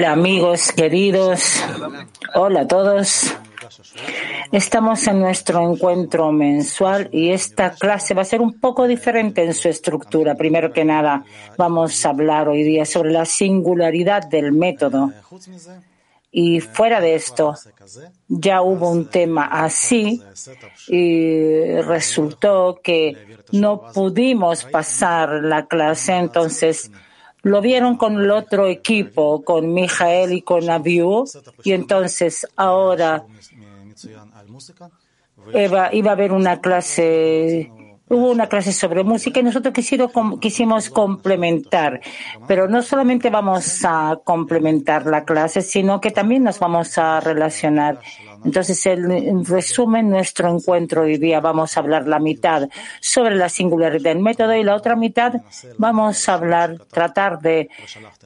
Hola amigos queridos, hola a todos. Estamos en nuestro encuentro mensual y esta clase va a ser un poco diferente en su estructura. Primero que nada, vamos a hablar hoy día sobre la singularidad del método. Y fuera de esto, ya hubo un tema así y resultó que no pudimos pasar la clase, entonces lo vieron con el otro equipo, con Mijael y con Abiu, y entonces ahora iba, iba a haber una clase hubo una clase sobre música y nosotros quisimos complementar, pero no solamente vamos a complementar la clase, sino que también nos vamos a relacionar. Entonces, en resumen, nuestro encuentro hoy día vamos a hablar la mitad sobre la singularidad del método y la otra mitad vamos a hablar, tratar de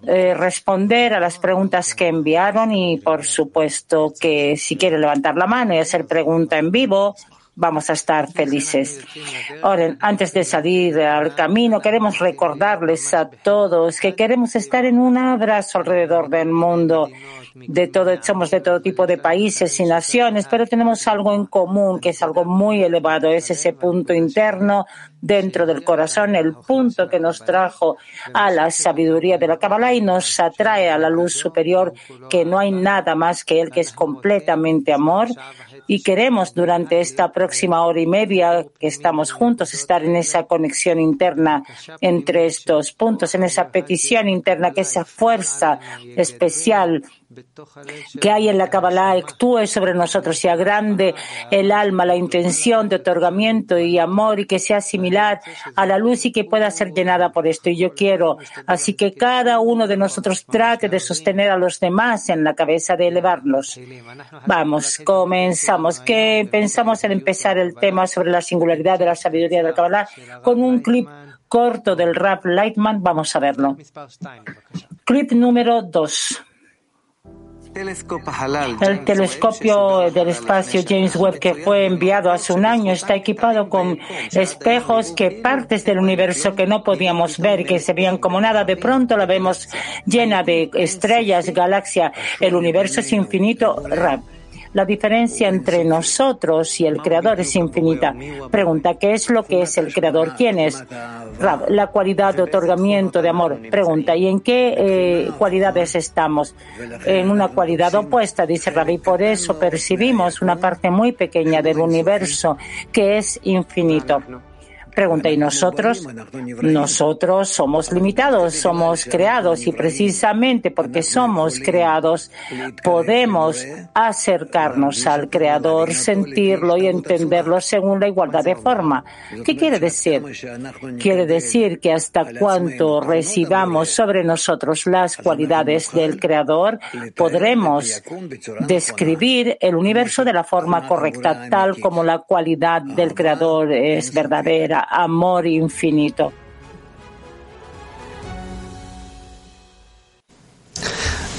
eh, responder a las preguntas que enviaron y, por supuesto, que si quiere levantar la mano y hacer pregunta en vivo, vamos a estar felices. Ahora, antes de salir al camino, queremos recordarles a todos que queremos estar en un abrazo alrededor del mundo. De todo, somos de todo tipo de países y naciones, pero tenemos algo en común que es algo muy elevado, es ese punto interno dentro del corazón, el punto que nos trajo a la sabiduría de la Kabbalah y nos atrae a la luz superior, que no hay nada más que él, que es completamente amor. Y queremos durante esta próxima hora y media que estamos juntos estar en esa conexión interna entre estos puntos, en esa petición interna, que esa fuerza especial que hay en la Kabbalah actúe sobre nosotros y agrande el alma, la intención de otorgamiento y amor y que sea similar a la luz y que pueda ser llenada por esto. Y yo quiero, así que cada uno de nosotros trate de sostener a los demás en la cabeza, de elevarlos. Vamos, comenzamos. ¿Qué pensamos en empezar el tema sobre la singularidad de la sabiduría de la Kabbalah con un clip corto del rap Lightman? Vamos a verlo. Clip número dos. El telescopio del espacio James Webb que fue enviado hace un año está equipado con espejos que partes del universo que no podíamos ver, que se veían como nada, de pronto la vemos llena de estrellas, galaxia. El universo es infinito. La diferencia entre nosotros y el Creador es infinita. Pregunta, ¿qué es lo que es el Creador? ¿Quién es? la cualidad de otorgamiento de amor. Pregunta, ¿y en qué eh, cualidades estamos? En una cualidad opuesta, dice Rabbi. Por eso percibimos una parte muy pequeña del universo que es infinito. Pregunta, ¿y nosotros? Nosotros somos limitados, somos creados y precisamente porque somos creados podemos acercarnos al Creador, sentirlo y entenderlo según la igualdad de forma. ¿Qué quiere decir? Quiere decir que hasta cuanto recibamos sobre nosotros las cualidades del Creador, podremos describir el universo de la forma correcta, tal como la cualidad del Creador es verdadera amor infinito.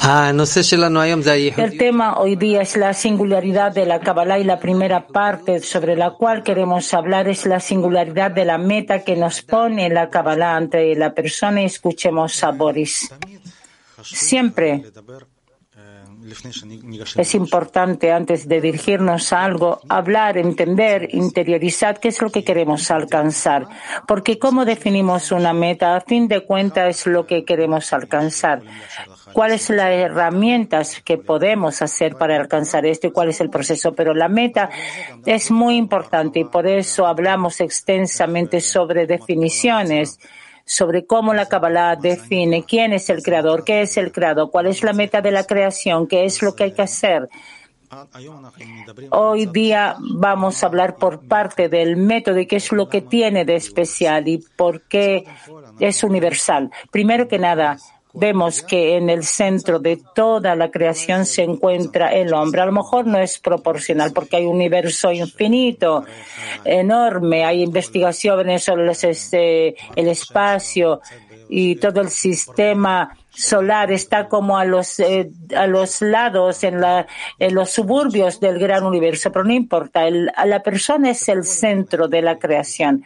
Ah, el tema hoy día es la singularidad de la Kabbalah y la primera parte sobre la cual queremos hablar es la singularidad de la meta que nos pone la Kabbalah ante la persona y escuchemos a Boris. Siempre es importante, antes de dirigirnos a algo, hablar, entender, interiorizar qué es lo que queremos alcanzar. Porque cómo definimos una meta, a fin de cuentas, es lo que queremos alcanzar. ¿Cuáles son las herramientas que podemos hacer para alcanzar esto y cuál es el proceso? Pero la meta es muy importante y por eso hablamos extensamente sobre definiciones sobre cómo la Kabbalah define quién es el creador, qué es el creador, cuál es la meta de la creación, qué es lo que hay que hacer. Hoy día vamos a hablar por parte del método y qué es lo que tiene de especial y por qué es universal. Primero que nada, vemos que en el centro de toda la creación se encuentra el hombre. A lo mejor no es proporcional porque hay un universo infinito, enorme, hay investigaciones sobre este, el espacio y todo el sistema solar está como a los, eh, a los lados, en, la, en los suburbios del gran universo, pero no importa, la persona es el centro de la creación.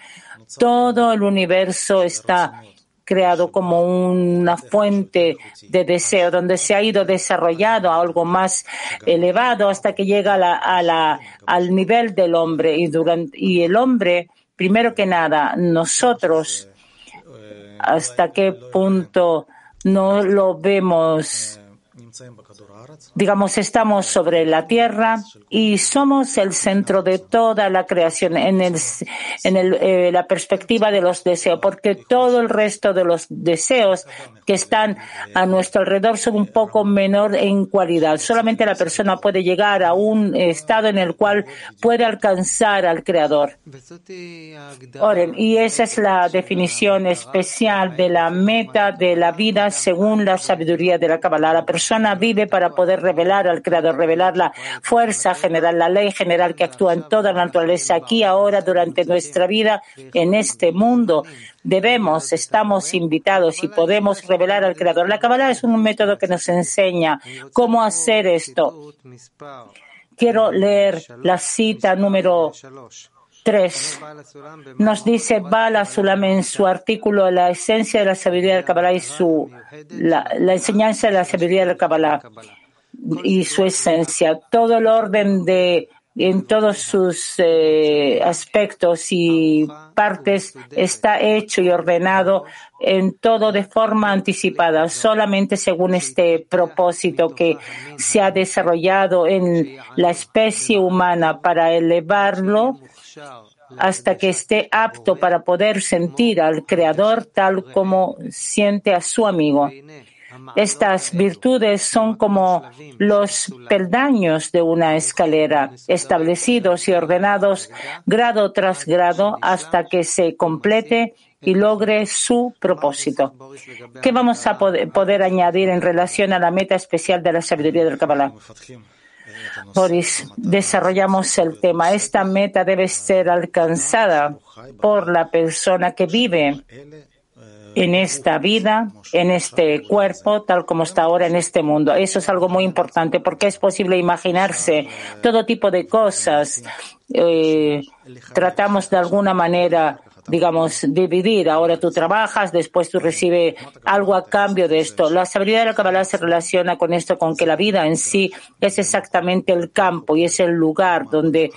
Todo el universo está creado como una fuente de deseo, donde se ha ido desarrollado a algo más elevado hasta que llega a la, a la, al nivel del hombre. Y, durante, y el hombre, primero que nada, nosotros, hasta qué punto no lo vemos digamos, estamos sobre la tierra y somos el centro de toda la creación en, el, en el, eh, la perspectiva de los deseos, porque todo el resto de los deseos que están a nuestro alrededor son un poco menor en cualidad. Solamente la persona puede llegar a un estado en el cual puede alcanzar al Creador. Oren, y esa es la definición especial de la meta de la vida según la sabiduría de la Kabbalah. La persona vive para poder revelar al Creador, revelar la fuerza general, la ley general que actúa en toda la naturaleza, aquí, ahora, durante nuestra vida, en este mundo. Debemos, estamos invitados y podemos revelar al Creador. La Kabbalah es un método que nos enseña cómo hacer esto. Quiero leer la cita número 3. Nos dice Bala Sulam en su artículo La esencia de la sabiduría del Kabbalah y su, la, la enseñanza de la sabiduría del Kabbalah y su esencia. Todo el orden de en todos sus eh, aspectos y partes está hecho y ordenado en todo de forma anticipada, solamente según este propósito que se ha desarrollado en la especie humana para elevarlo hasta que esté apto para poder sentir al Creador tal como siente a su amigo. Estas virtudes son como los peldaños de una escalera, establecidos y ordenados grado tras grado hasta que se complete y logre su propósito. ¿Qué vamos a poder, añadir en relación a la meta especial de la sabiduría del Kabbalah? Boris, desarrollamos el tema. Esta meta debe ser alcanzada por la persona que vive en esta vida, en este cuerpo, tal como está ahora en este mundo. Eso es algo muy importante porque es posible imaginarse todo tipo de cosas. Eh, tratamos de alguna manera digamos, dividir. Ahora tú trabajas, después tú recibes algo a cambio de esto. La sabiduría de la Kabbalah se relaciona con esto, con que la vida en sí es exactamente el campo y es el lugar donde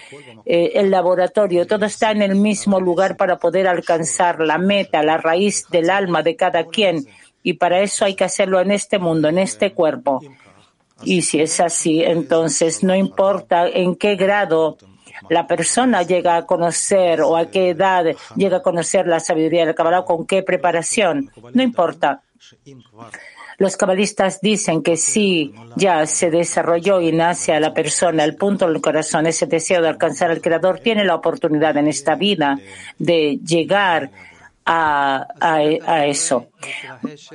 eh, el laboratorio, todo está en el mismo lugar para poder alcanzar la meta, la raíz del alma de cada quien. Y para eso hay que hacerlo en este mundo, en este cuerpo. Y si es así, entonces no importa en qué grado la persona llega a conocer o a qué edad llega a conocer la sabiduría del Kabbalah, con qué preparación, no importa. Los cabalistas dicen que si ya se desarrolló y nace a la persona el punto del corazón, ese deseo de alcanzar al Creador, tiene la oportunidad en esta vida de llegar a, a, eso.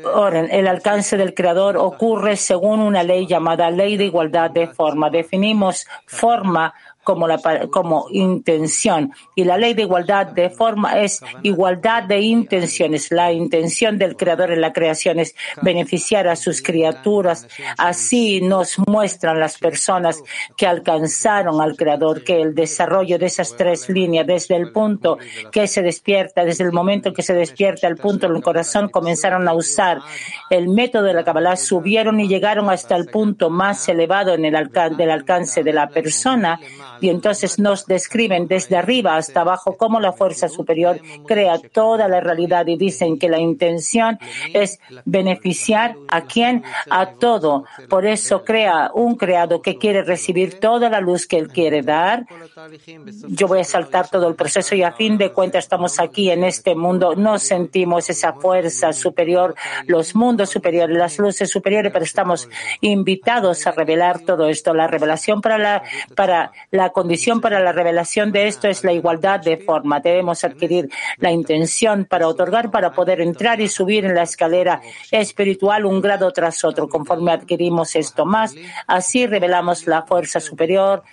Ahora, el alcance del Creador ocurre según una ley llamada ley de igualdad de forma. Definimos forma como, la, como intención. Y la ley de igualdad de forma es igualdad de intenciones. La intención del Creador en la creación es beneficiar a sus criaturas. Así nos muestran las personas que alcanzaron al Creador que el desarrollo de esas tres líneas, desde el punto que se despierta, desde el momento que se despierta el punto del corazón, comenzaron a usar el método de la Kabbalah, subieron y llegaron hasta el punto más elevado en el del alcance de la persona y entonces nos describen desde arriba hasta abajo cómo la fuerza superior crea toda la realidad y dicen que la intención es beneficiar a quien, a todo. Por eso crea un creado que quiere recibir toda la luz que él quiere dar. Yo voy a saltar todo el proceso y a fin de cuentas estamos aquí en este mundo, no sentimos esa fuerza superior, los mundos superiores, las luces superiores, pero estamos invitados a revelar todo esto. La revelación para la, para la condición para la revelación de esto es la igualdad de forma. Debemos adquirir la intención para otorgar, para poder entrar y subir en la escalera espiritual un grado tras otro. Conforme adquirimos esto más, así revelamos la fuerza superior,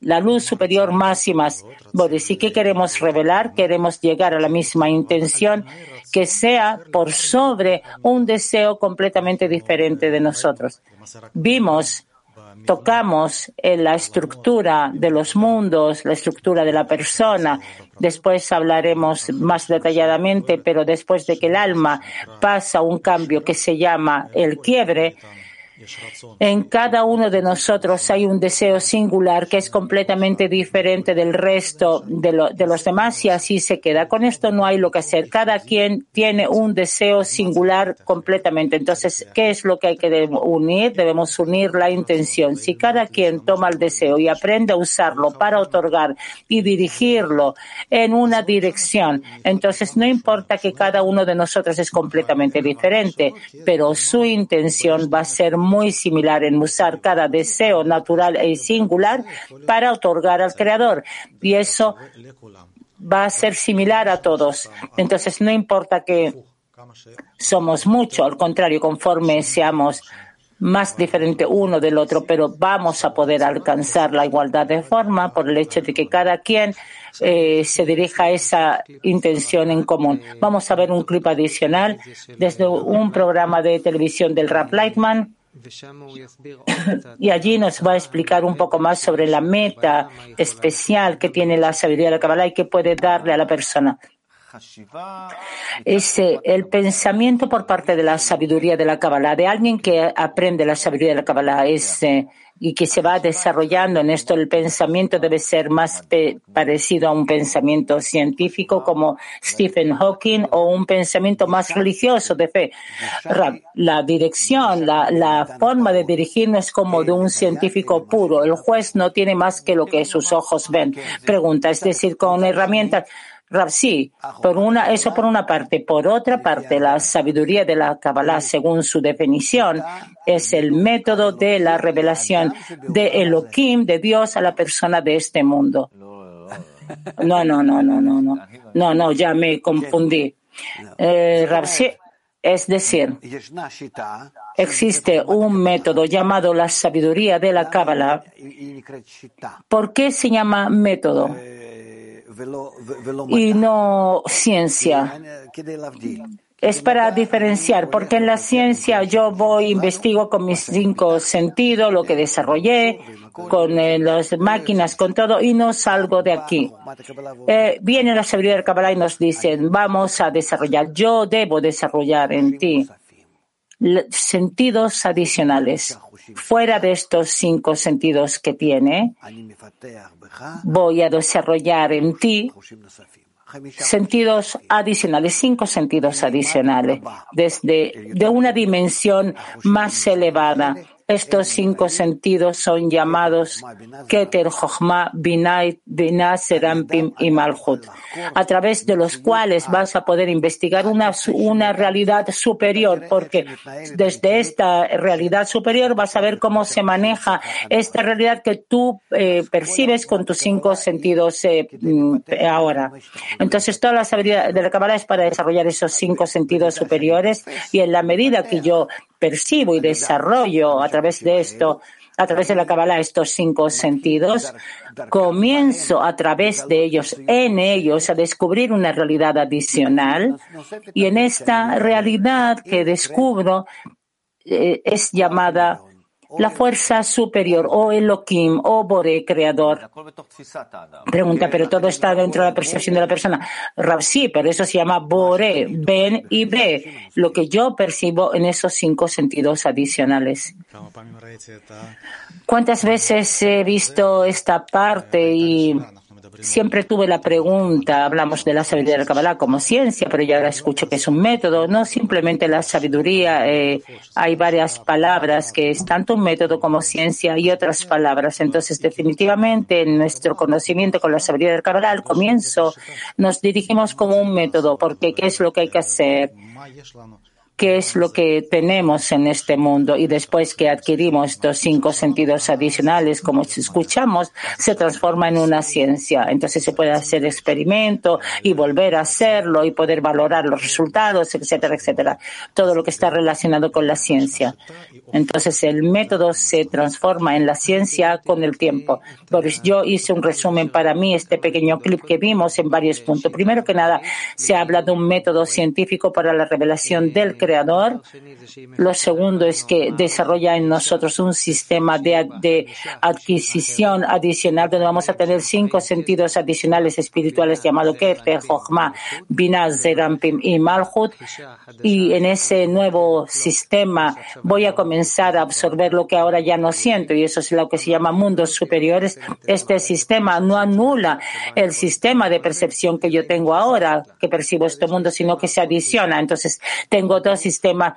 la luz superior más y más. ¿y qué queremos revelar? Queremos llegar a la misma intención que sea por sobre un deseo completamente diferente de nosotros. Vimos tocamos en la estructura de los mundos, la estructura de la persona, Después hablaremos más detalladamente, pero después de que el alma pasa un cambio que se llama el quiebre, en cada uno de nosotros hay un deseo singular que es completamente diferente del resto de, los demás y así se queda. Con esto no hay lo que hacer. Cada quien tiene un deseo singular completamente. Entonces, ¿qué es lo que hay que unir? Debemos unir la intención. Si cada quien toma el deseo y aprende a usarlo para otorgar y dirigirlo en una dirección, entonces no importa que cada uno de nosotros es completamente diferente, pero su intención va a ser muy similar en usar cada deseo natural e singular para otorgar al Creador. Y eso va a ser similar a todos. Entonces, no importa que somos mucho, al contrario, conforme seamos más diferente uno del otro, pero vamos a poder alcanzar la igualdad de forma por el hecho de que cada quien eh, se dirija a esa intención en común. Vamos a ver un clip adicional desde un programa de televisión del Rap Lightman y allí nos va a explicar un poco más sobre la meta especial que tiene la sabiduría de la Kabbalah y que puede darle a la persona. Ese, el pensamiento por parte de la sabiduría de la Kabbalah, de alguien que aprende la sabiduría de la Kabbalah, es y que se va desarrollando en esto, el pensamiento debe ser más parecido a un pensamiento científico como Stephen Hawking o un pensamiento más religioso de fe. La dirección, la, forma de dirigirnos es como de un científico puro. El juez no tiene más que lo que sus ojos ven. Pregunta, es decir, con herramientas sí, por una, eso por una parte. Por otra parte, la sabiduría de la Kabbalah, según su definición, es el método de la revelación de Elohim, de Dios, a la persona de este mundo. No, no, no, no, no, no. No, no, ya me confundí. Eh, es decir, existe un método llamado la sabiduría de la Kabbalah. ¿Por qué se llama método? Y no ciencia. Es para diferenciar, porque en la ciencia yo voy, investigo con mis cinco sentidos, lo que desarrollé, con eh, las máquinas, con todo, y no salgo de aquí. Eh, viene la sabiduría del Kabbalah y nos dicen, vamos a desarrollar, yo debo desarrollar en ti sentidos adicionales. Fuera de estos cinco sentidos que tiene, voy a desarrollar en ti sentidos adicionales, cinco sentidos adicionales, desde de una dimensión más elevada estos cinco sentidos son llamados Keter, Jochma, Binay, Binah, Serampim y Malhut, a través de los cuales vas a poder investigar una, una realidad superior, porque desde esta realidad superior vas a ver cómo se maneja esta realidad que tú eh, percibes con tus cinco sentidos eh, mm, ahora. Entonces, toda la sabiduría de la Kabbalah es para desarrollar esos cinco sentidos superiores y en la medida que yo percibo y desarrollo a través de esto, a través de la Kabbalah, estos cinco sentidos, comienzo a través de ellos, en ellos, a descubrir una realidad adicional. Y en esta realidad que descubro eh, es llamada la fuerza superior, o Elohim, o Bore, creador. Pregunta, pero todo está dentro de la percepción de la persona. sí, pero eso se llama Bore, ven y ve, lo que yo percibo en esos cinco sentidos adicionales. ¿Cuántas veces he visto esta parte y Siempre tuve la pregunta, hablamos de la sabiduría de la Kabbalah como ciencia, pero ya ahora escucho que es un método, no simplemente la sabiduría, eh, hay varias palabras que es tanto un método como ciencia y otras palabras. Entonces, definitivamente, en nuestro conocimiento con la sabiduría del Kabbalah, al comienzo nos dirigimos como un método, porque ¿qué es lo que hay que hacer? Qué es lo que tenemos en este mundo y después que adquirimos estos cinco sentidos adicionales, como escuchamos, se transforma en una ciencia. Entonces se puede hacer experimento y volver a hacerlo y poder valorar los resultados, etcétera, etcétera. Todo lo que está relacionado con la ciencia. Entonces el método se transforma en la ciencia con el tiempo. Boris, yo hice un resumen para mí, este pequeño clip que vimos en varios puntos. Primero que nada, se habla de un método científico para la revelación del creador. Lo segundo es que desarrolla en nosotros un sistema de, de adquisición adicional donde vamos a tener cinco sentidos adicionales espirituales llamado Keter, Jochma, Binah, Zerampim y Malchut. Y en ese nuevo sistema voy a comenzar a absorber lo que ahora ya no siento y eso es lo que se llama mundos superiores. Este sistema no anula el sistema de percepción que yo tengo ahora, que percibo este mundo, sino que se adiciona. Entonces, tengo otro sistema,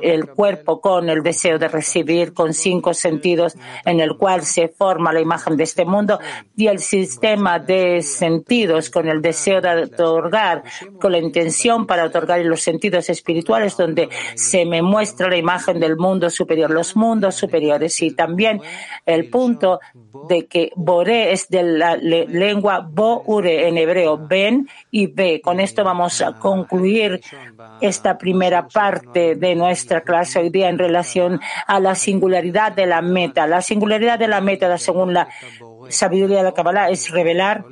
el cuerpo con el deseo de recibir, con cinco sentidos, en el cual se forma la imagen de este mundo, y el sistema de sentidos con el deseo de otorgar, con la intención para otorgar los sentidos espirituales, donde se me muestra la imagen del mundo superior, los mundos superiores, y también el punto de que Boré es de la lengua Bo-Ure en hebreo, ven y ve. Con esto vamos a concluir esta primera parte de nuestra clase hoy día en relación a la singularidad de la meta. La singularidad de la meta, según la sabiduría de la Kabbalah, es revelar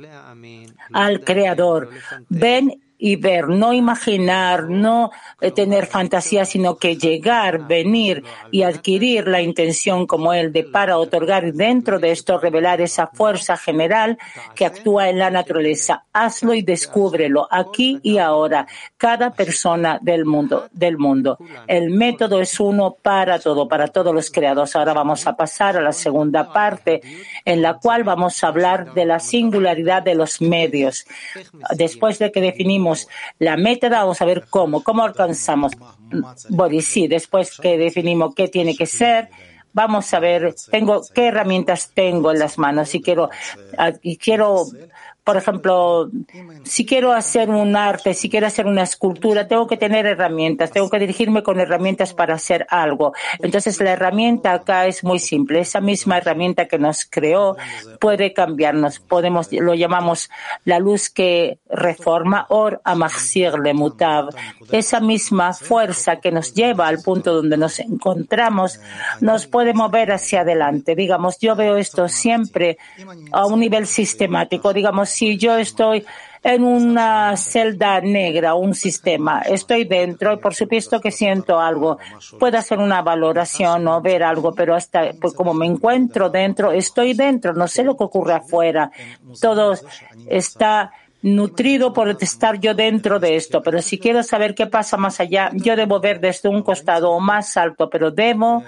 al Creador. Ven y ver, no imaginar, no eh, tener fantasía, sino que llegar, venir y adquirir la intención como él de para otorgar dentro de esto revelar esa fuerza general que actúa en la naturaleza. Hazlo y descúbrelo aquí y ahora, cada persona del mundo, del mundo. El método es uno para todo, para todos los creados. Ahora vamos a pasar a la segunda parte en la cual vamos a hablar de la singularidad de los medios. Después de que definimos la meta, vamos a ver cómo, cómo alcanzamos. Bueno, sí, después que definimos qué tiene que ser, vamos a ver, tengo qué herramientas tengo en las manos. Si quiero, ah, y quiero por ejemplo, si quiero hacer un arte, si quiero hacer una escultura, tengo que tener herramientas, tengo que dirigirme con herramientas para hacer algo. Entonces, la herramienta acá es muy simple. Esa misma herramienta que nos creó puede cambiarnos. Podemos, lo llamamos la luz que reforma, or amachsir le mutab. Esa misma fuerza que nos lleva al punto donde nos encontramos nos puede mover hacia adelante. Digamos, yo veo esto siempre a un nivel sistemático. Digamos, si yo estoy en una celda negra, un sistema, estoy dentro y por supuesto que siento algo. Puedo hacer una valoración o ver algo, pero hasta pues, como me encuentro dentro, estoy dentro, no sé lo que ocurre afuera. Todo está nutrido por estar yo dentro de esto, pero si quiero saber qué pasa más allá, yo debo ver desde un costado o más alto, pero debo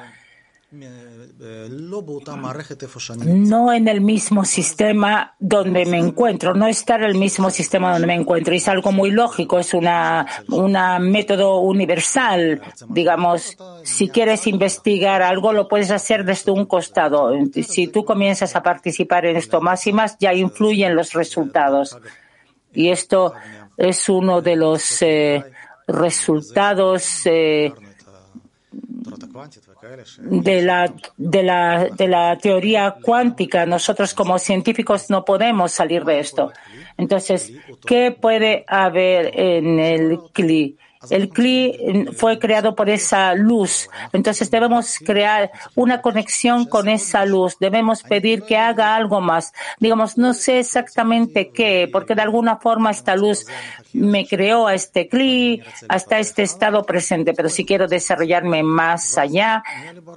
no en el mismo sistema donde me encuentro, no estar en el mismo sistema donde me encuentro. Es algo muy lógico, es una, una método universal. Digamos, si quieres investigar algo, lo puedes hacer desde un costado. Si tú comienzas a participar en esto más y más, ya influyen los resultados. Y esto es uno de los eh, resultados eh, de la, de, la, de la teoría cuántica. Nosotros como científicos no podemos salir de esto. Entonces, ¿qué puede haber en el CLI? El CLI fue creado por esa luz. Entonces debemos crear una conexión con esa luz. Debemos pedir que haga algo más. Digamos, no sé exactamente qué, porque de alguna forma esta luz me creó a este CLI, hasta este estado presente. Pero si quiero desarrollarme más allá,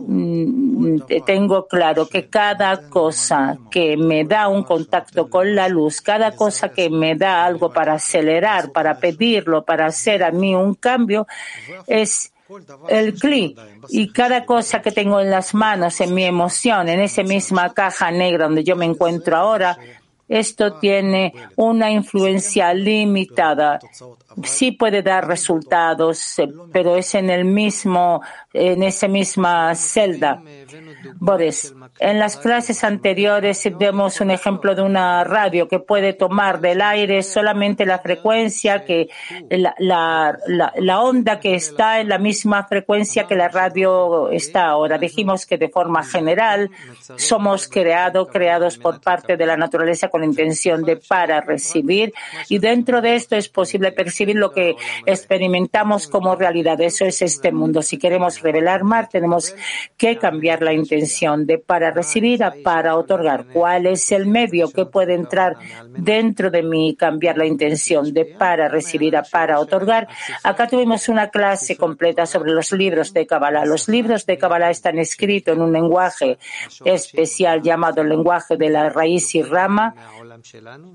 mm, tengo claro que cada cosa que me da un contacto con la luz, cada cosa que me da algo para acelerar, para pedirlo, para hacer a mí un cambio es el cli y cada cosa que tengo en las manos, en mi emoción, en esa misma caja negra donde yo me encuentro ahora, esto tiene una influencia limitada. Sí puede dar resultados, eh, pero es en el mismo, en esa misma celda. Boris, en las clases anteriores vemos un ejemplo de una radio que puede tomar del aire solamente la frecuencia que la, onda que está en la misma frecuencia que la radio está ahora. Dijimos que de forma general somos creados, creados por parte de la naturaleza con intención de para recibir y dentro de esto es posible percibir lo que experimentamos como realidad. Eso es este mundo. Si queremos revelar más, tenemos que cambiar la intención de para recibir a para otorgar. ¿Cuál es el medio que puede entrar dentro de mí y cambiar la intención de para recibir a para otorgar? Acá tuvimos una clase completa sobre los libros de Kabbalah. Los libros de Kabbalah están escritos en un lenguaje especial llamado el lenguaje de la raíz y rama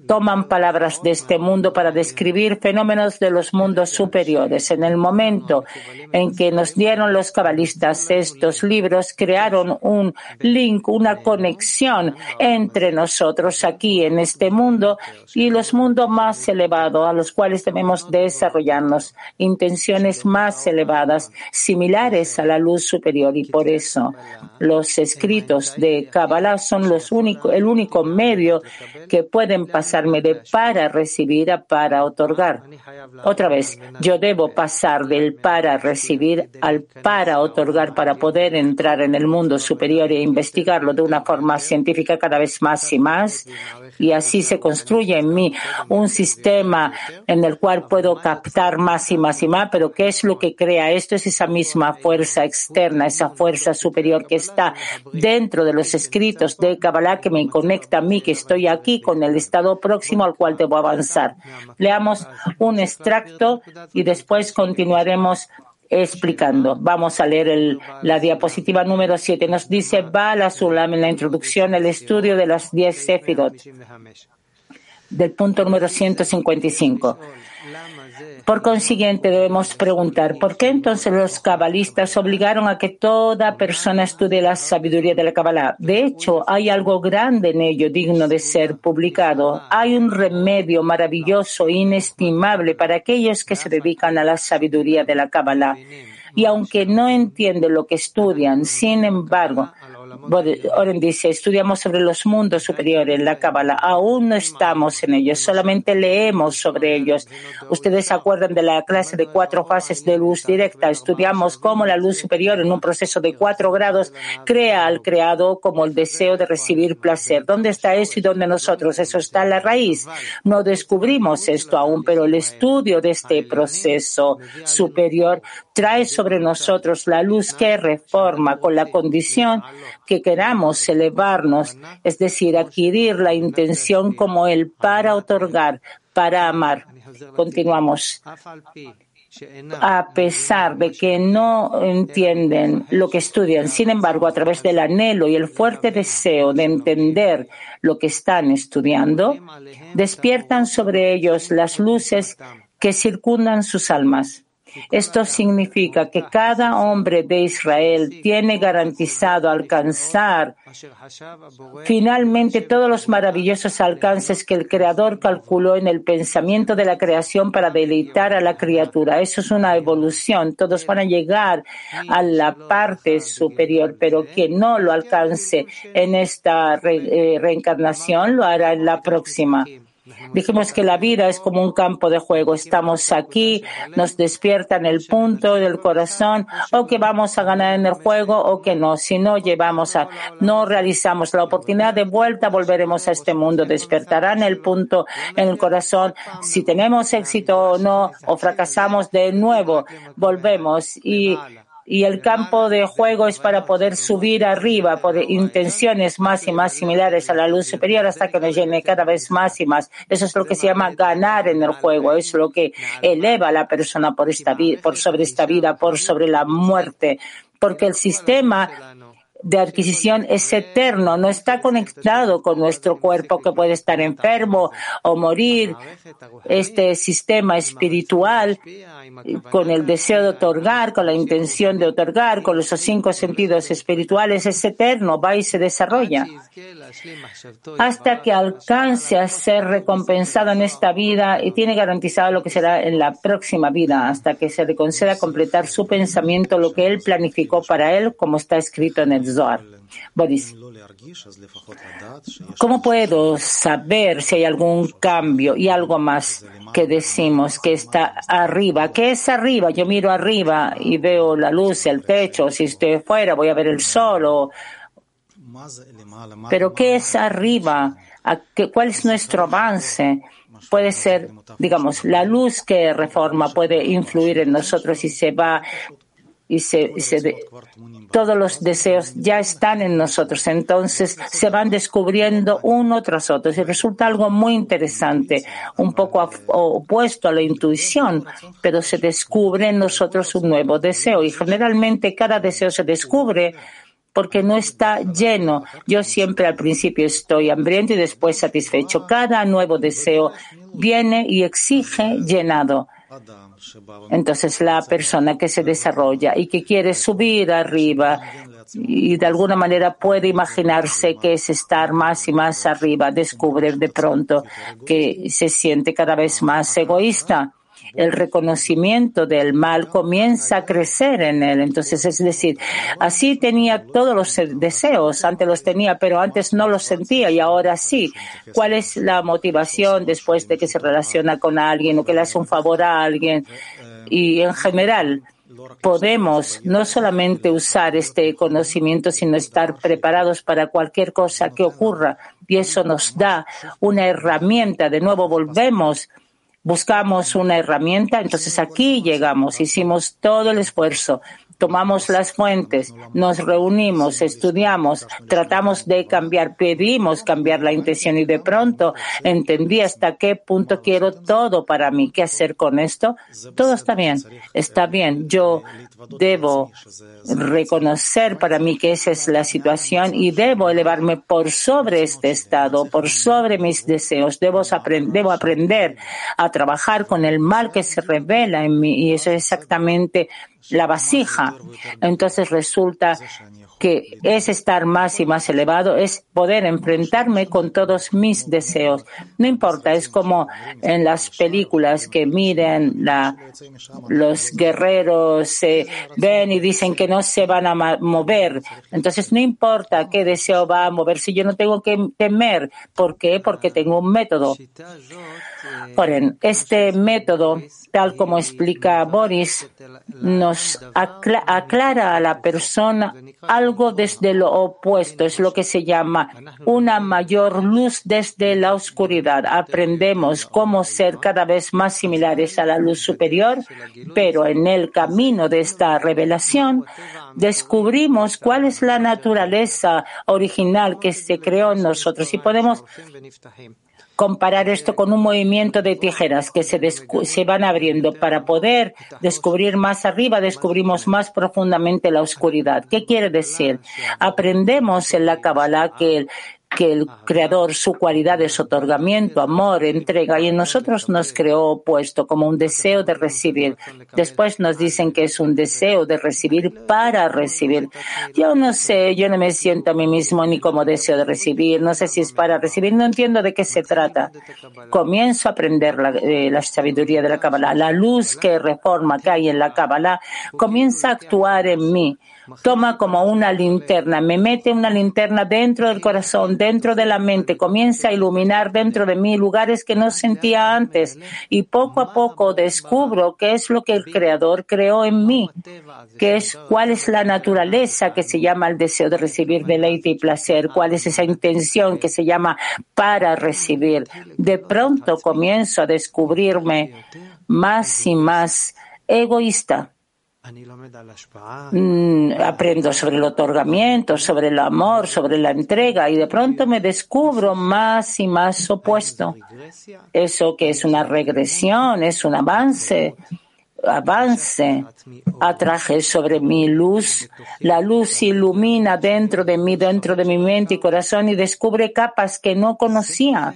toman palabras de este mundo para describir fenómenos de los mundos superiores. En el momento en que nos dieron los cabalistas estos libros, crearon un link, una conexión entre nosotros aquí en este mundo y los mundos más elevados a los cuales debemos desarrollarnos, intenciones más elevadas, similares a la luz superior. Y por eso los escritos de Kabbalah son los único, el único medio que pueden pasarme de para recibir a para otorgar. Otra vez, yo debo pasar del para recibir al para otorgar para poder entrar en el mundo superior e investigarlo de una forma científica cada vez más y más. Y así se construye en mí un sistema en el cual puedo captar más y más y más. Pero ¿qué es lo que crea esto? Es esa misma fuerza externa, esa fuerza superior que está dentro de los escritos de Kabbalah que me conecta a mí, que estoy aquí con el estado próximo al cual debo avanzar. Leamos un extracto y después continuaremos explicando. Vamos a leer la diapositiva número 7. Nos dice Bala Sulam en la introducción el estudio de las 10 Sefirot del punto número 155. Por consiguiente, debemos preguntar, ¿por qué entonces los cabalistas obligaron a que toda persona estudie la sabiduría de la Kabbalah? De hecho, hay algo grande en ello digno de ser publicado. Hay un remedio maravilloso e inestimable para aquellos que se dedican a la sabiduría de la Kabbalah. Y aunque no entienden lo que estudian, sin embargo, Oren dice, estudiamos sobre los mundos superiores, la Kabbalah. Aún no estamos en ellos, solamente leemos sobre ellos. Ustedes se acuerdan de la clase de cuatro fases de luz directa. Estudiamos cómo la luz superior en un proceso de cuatro grados crea al creado como el deseo de recibir placer. ¿Dónde está eso y dónde nosotros? Eso está en la raíz. No descubrimos esto aún, pero el estudio de este proceso superior trae sobre nosotros la luz que reforma con la condición que queramos elevarnos, es decir, adquirir la intención como el para otorgar, para amar. Continuamos. A pesar de que no entienden lo que estudian, sin embargo, a través del anhelo y el fuerte deseo de entender lo que están estudiando, despiertan sobre ellos las luces que circundan sus almas. Esto significa que cada hombre de Israel tiene garantizado alcanzar finalmente todos los maravillosos alcances que el Creador calculó en el pensamiento de la creación para deleitar a la criatura. Eso es una evolución. Todos van a llegar a la parte superior, pero quien no lo alcance en esta eh, reencarnación lo hará en la próxima. Dijimos que la vida es como un campo de juego. Estamos aquí, nos despierta en el punto del corazón, o que vamos a ganar en el juego o que no. Si no llevamos a, no realizamos la oportunidad de vuelta, volveremos a este mundo. Despertará en el punto en el corazón. Si tenemos éxito o no, o fracasamos de nuevo, volvemos y y el campo de juego es para poder subir arriba por intenciones más y más similares a la luz superior hasta que nos llene cada vez más y más. Eso es lo que se llama ganar en el juego, es lo que eleva a la persona por esta vida, por sobre esta vida, por sobre la muerte, porque el sistema de adquisición es eterno, no está conectado con nuestro cuerpo que puede estar enfermo o morir. Este sistema espiritual, con el deseo de otorgar, con la intención de otorgar, con los cinco sentidos espirituales, es eterno, va y se desarrolla. Hasta que alcance a ser recompensado en esta vida y tiene garantizado lo que será en la próxima vida, hasta que se le conceda completar su pensamiento, lo que él planificó para él, como está escrito en el Zohar. ¿cómo puedo saber si hay algún cambio y algo más que decimos que está arriba? ¿Qué es arriba? Yo miro arriba y veo la luz, el techo. Si estoy fuera, voy a ver el sol Pero ¿qué es arriba? ¿Cuál es nuestro avance? Puede ser, digamos, la luz que reforma puede influir en nosotros y se va y se, todos los deseos ya están en nosotros, entonces se van descubriendo uno tras otro y resulta algo muy interesante, un poco opuesto a la intuición, pero se descubre en nosotros un nuevo deseo y generalmente cada deseo se descubre porque no está lleno. Yo siempre al principio estoy hambriento y después satisfecho. Cada nuevo deseo viene y exige llenado. Entonces la persona que se desarrolla y que quiere subir arriba y de alguna manera puede imaginarse que es estar más y más arriba, descubre de pronto que se siente cada vez más egoísta el reconocimiento del mal comienza a crecer en él. Entonces, es decir, así tenía todos los deseos, antes los tenía, pero antes no los sentía y ahora sí. ¿Cuál es la motivación después de que se relaciona con alguien o que le hace un favor a alguien? Y en general, podemos no solamente usar este conocimiento, sino estar preparados para cualquier cosa que ocurra. Y eso nos da una herramienta. De nuevo, volvemos buscamos una herramienta, entonces aquí llegamos, hicimos todo el esfuerzo, tomamos las fuentes, nos reunimos, estudiamos, tratamos de cambiar, pedimos cambiar la intención y de pronto entendí hasta qué punto quiero todo para mí. ¿Qué hacer con esto? Todo está bien, está bien. Yo debo reconocer para mí que esa es la situación y debo elevarme por sobre este estado, por sobre mis deseos. Debo, debo aprender a trabajar con el mal que se revela en mí y eso es exactamente la vasija. Entonces resulta que es estar más y más elevado, es poder enfrentarme con todos mis deseos. No importa, es como en las películas que miren la, los guerreros se ven y dicen que no se van a mover. Entonces no importa qué deseo va a mover si yo no tengo que temer. ¿Por qué? Porque tengo un método. este método, tal como explica Boris, nos aclara a la persona algo desde lo opuesto, es lo que se llama una mayor luz desde la oscuridad. Aprendemos cómo ser cada vez más similares a la luz superior, pero en el camino de esta revelación descubrimos cuál es la naturaleza original que se creó en nosotros y podemos comparar esto con un movimiento de tijeras que se, se, van abriendo. Para poder descubrir más arriba, descubrimos más profundamente la oscuridad. ¿Qué quiere decir? Aprendemos en la Kabbalah que el, que el Creador, su cualidad es otorgamiento, amor, entrega, y en nosotros nos creó opuesto como un deseo de recibir. Después nos dicen que es un deseo de recibir para recibir. Yo no sé, yo no me siento a mí mismo ni como deseo de recibir, no sé si es para recibir, no entiendo de qué se trata. Comienzo a aprender la, eh, la sabiduría de la Kabbalah. La luz que reforma que hay en la Kabbalah comienza a actuar en mí toma como una linterna, me mete una linterna dentro del corazón, dentro de la mente, comienza a iluminar dentro de mí lugares que no sentía antes y poco a poco descubro qué es lo que el Creador creó en mí, qué es, cuál es la naturaleza que se llama el deseo de recibir deleite y placer, cuál es esa intención que se llama para recibir. De pronto comienzo a descubrirme más y más egoísta aprendo sobre el otorgamiento, sobre el amor, sobre la entrega y de pronto me descubro más y más opuesto. Eso que es una regresión, es un avance avance, atraje sobre mi luz. La luz ilumina dentro de mí, dentro de mi mente y corazón y descubre capas que no conocía.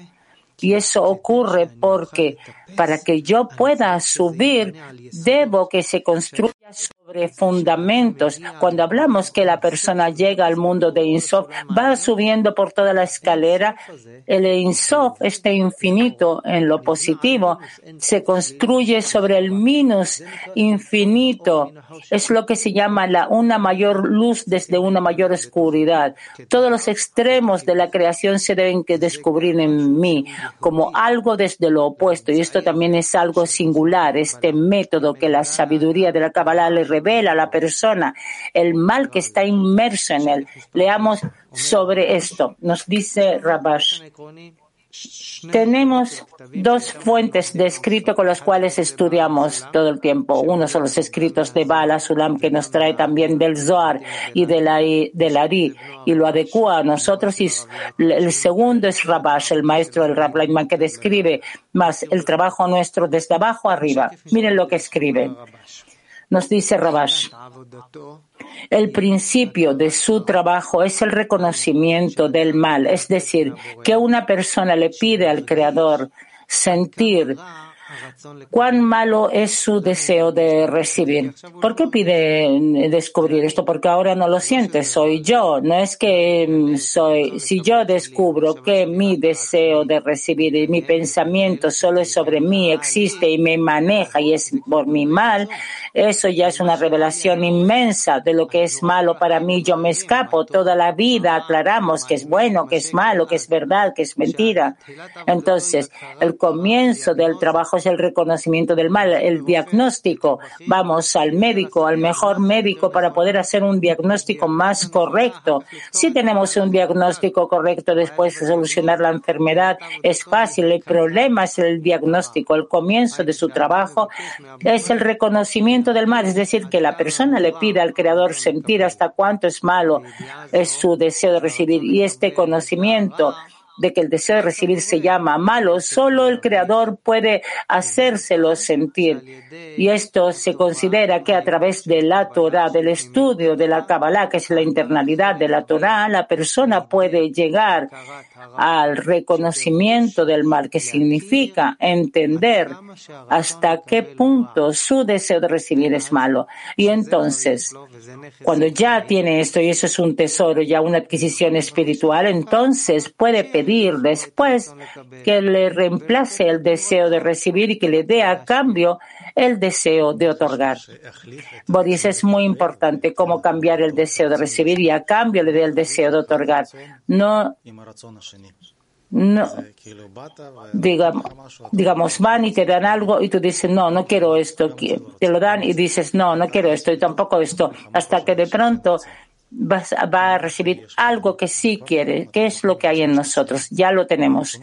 Y eso ocurre porque para que yo pueda subir, debo que se construya sobre fundamentos. Cuando hablamos que la persona llega al mundo de Insof, va subiendo por toda la escalera. El Insof, este infinito en lo positivo, se construye sobre el minus infinito. Es lo que se llama la, una mayor luz desde una mayor oscuridad. Todos los extremos de la creación se deben que descubrir en mí como algo desde lo opuesto. Y esto también es algo singular, este método que la sabiduría de la Kabbalah le revela a la persona el mal que está inmerso en él. Leamos sobre esto. Nos dice Rabash. Tenemos dos fuentes de escrito con las cuales estudiamos todo el tiempo. Uno son los escritos de Bala Sulam que nos trae también del Zohar y de la, del Ari y lo adecua a nosotros. Y el segundo es Rabash, el maestro del Rablaimán, que describe más el trabajo nuestro desde abajo arriba. Miren lo que escribe. Nos dice Rabash. El principio de su trabajo es el reconocimiento del mal, es decir, que una persona le pide al Creador sentir cuán malo es su deseo de recibir. ¿Por qué pide descubrir esto? Porque ahora no lo siente, soy yo. No es que mm, soy, si yo descubro que mi deseo de recibir y mi pensamiento solo es sobre mí, existe y me maneja y es por mi mal, eso ya es una revelación inmensa de lo que es malo para mí. Yo me escapo toda la vida, aclaramos que es bueno, que es malo, que es verdad, que es mentira. Entonces, el comienzo del trabajo es el reconocimiento del mal, el diagnóstico. Vamos al médico, al mejor médico para poder hacer un diagnóstico más correcto. Si tenemos un diagnóstico correcto después de solucionar la enfermedad, es fácil. El problema es el diagnóstico. El comienzo de su trabajo. es el reconocimiento del mal, es decir, que la persona le pide al Creador sentir hasta cuánto es malo es su deseo de recibir. Y este conocimiento de que el deseo de recibir se llama malo, solo el Creador puede hacérselo sentir. Y esto se considera que a través de la Torah, del estudio de la Kabbalah, que es la internalidad de la Torah, la persona puede llegar al reconocimiento del mal, que significa entender hasta qué punto su deseo de recibir es malo. Y entonces, cuando ya tiene esto, y eso es un tesoro, ya una adquisición espiritual, entonces puede pedir después que le reemplace el deseo de recibir y que le dé a cambio el deseo de otorgar. Boris, es muy importante cómo cambiar el deseo de recibir y a cambio le dé el deseo de otorgar. No, no, digamos, digamos, van y te dan algo y tú dices, no, no quiero esto. Te lo dan y dices, no, no quiero esto y tampoco esto. Hasta que de pronto vas, va a recibir algo que sí quiere, que es lo que hay en nosotros. Ya lo tenemos.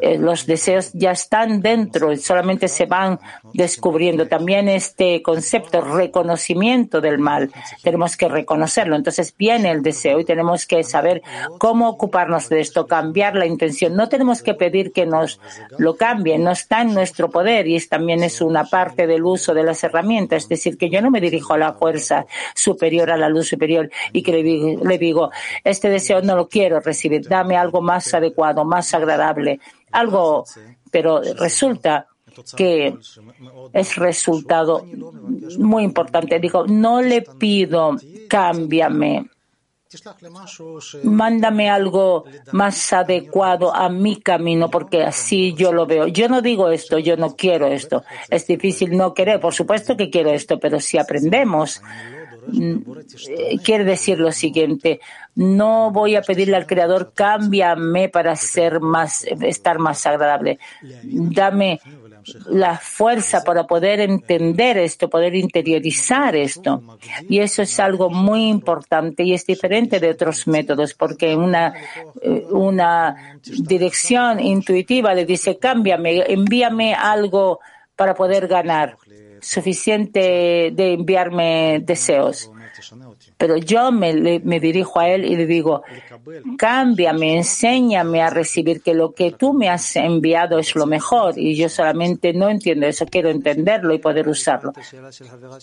Eh, los deseos ya están dentro y solamente se van descubriendo. También este concepto, reconocimiento del mal, tenemos que reconocerlo. Entonces viene el deseo y tenemos que saber cómo ocuparnos de esto, cambiar la intención. No tenemos que pedir que nos lo cambien, no está en nuestro poder y es, también es una parte del uso de las herramientas. Es decir, que yo no me dirijo a la fuerza superior, a la luz superior y que le, le digo, este deseo no lo quiero recibir, dame algo más adecuado, más agradable algo, pero resulta que es resultado muy importante. Digo, no le pido cámbiame, mándame algo más adecuado a mi camino porque así yo lo veo. Yo no digo esto, yo no quiero esto. Es difícil no querer, por supuesto que quiero esto, pero si aprendemos Mm, eh, quiere decir lo siguiente, no voy a pedirle al Creador, cámbiame para ser más, estar más agradable. Dame la fuerza para poder entender esto, poder interiorizar esto. Y eso es algo muy importante y es diferente de otros métodos, porque una, eh, una dirección intuitiva le dice, cámbiame, envíame algo para poder ganar suficiente de enviarme deseos. Pero yo me, dirijo a él y le digo, cámbiame, enséñame a recibir que lo que tú me has enviado es lo mejor y yo solamente no entiendo eso, quiero entenderlo y poder usarlo.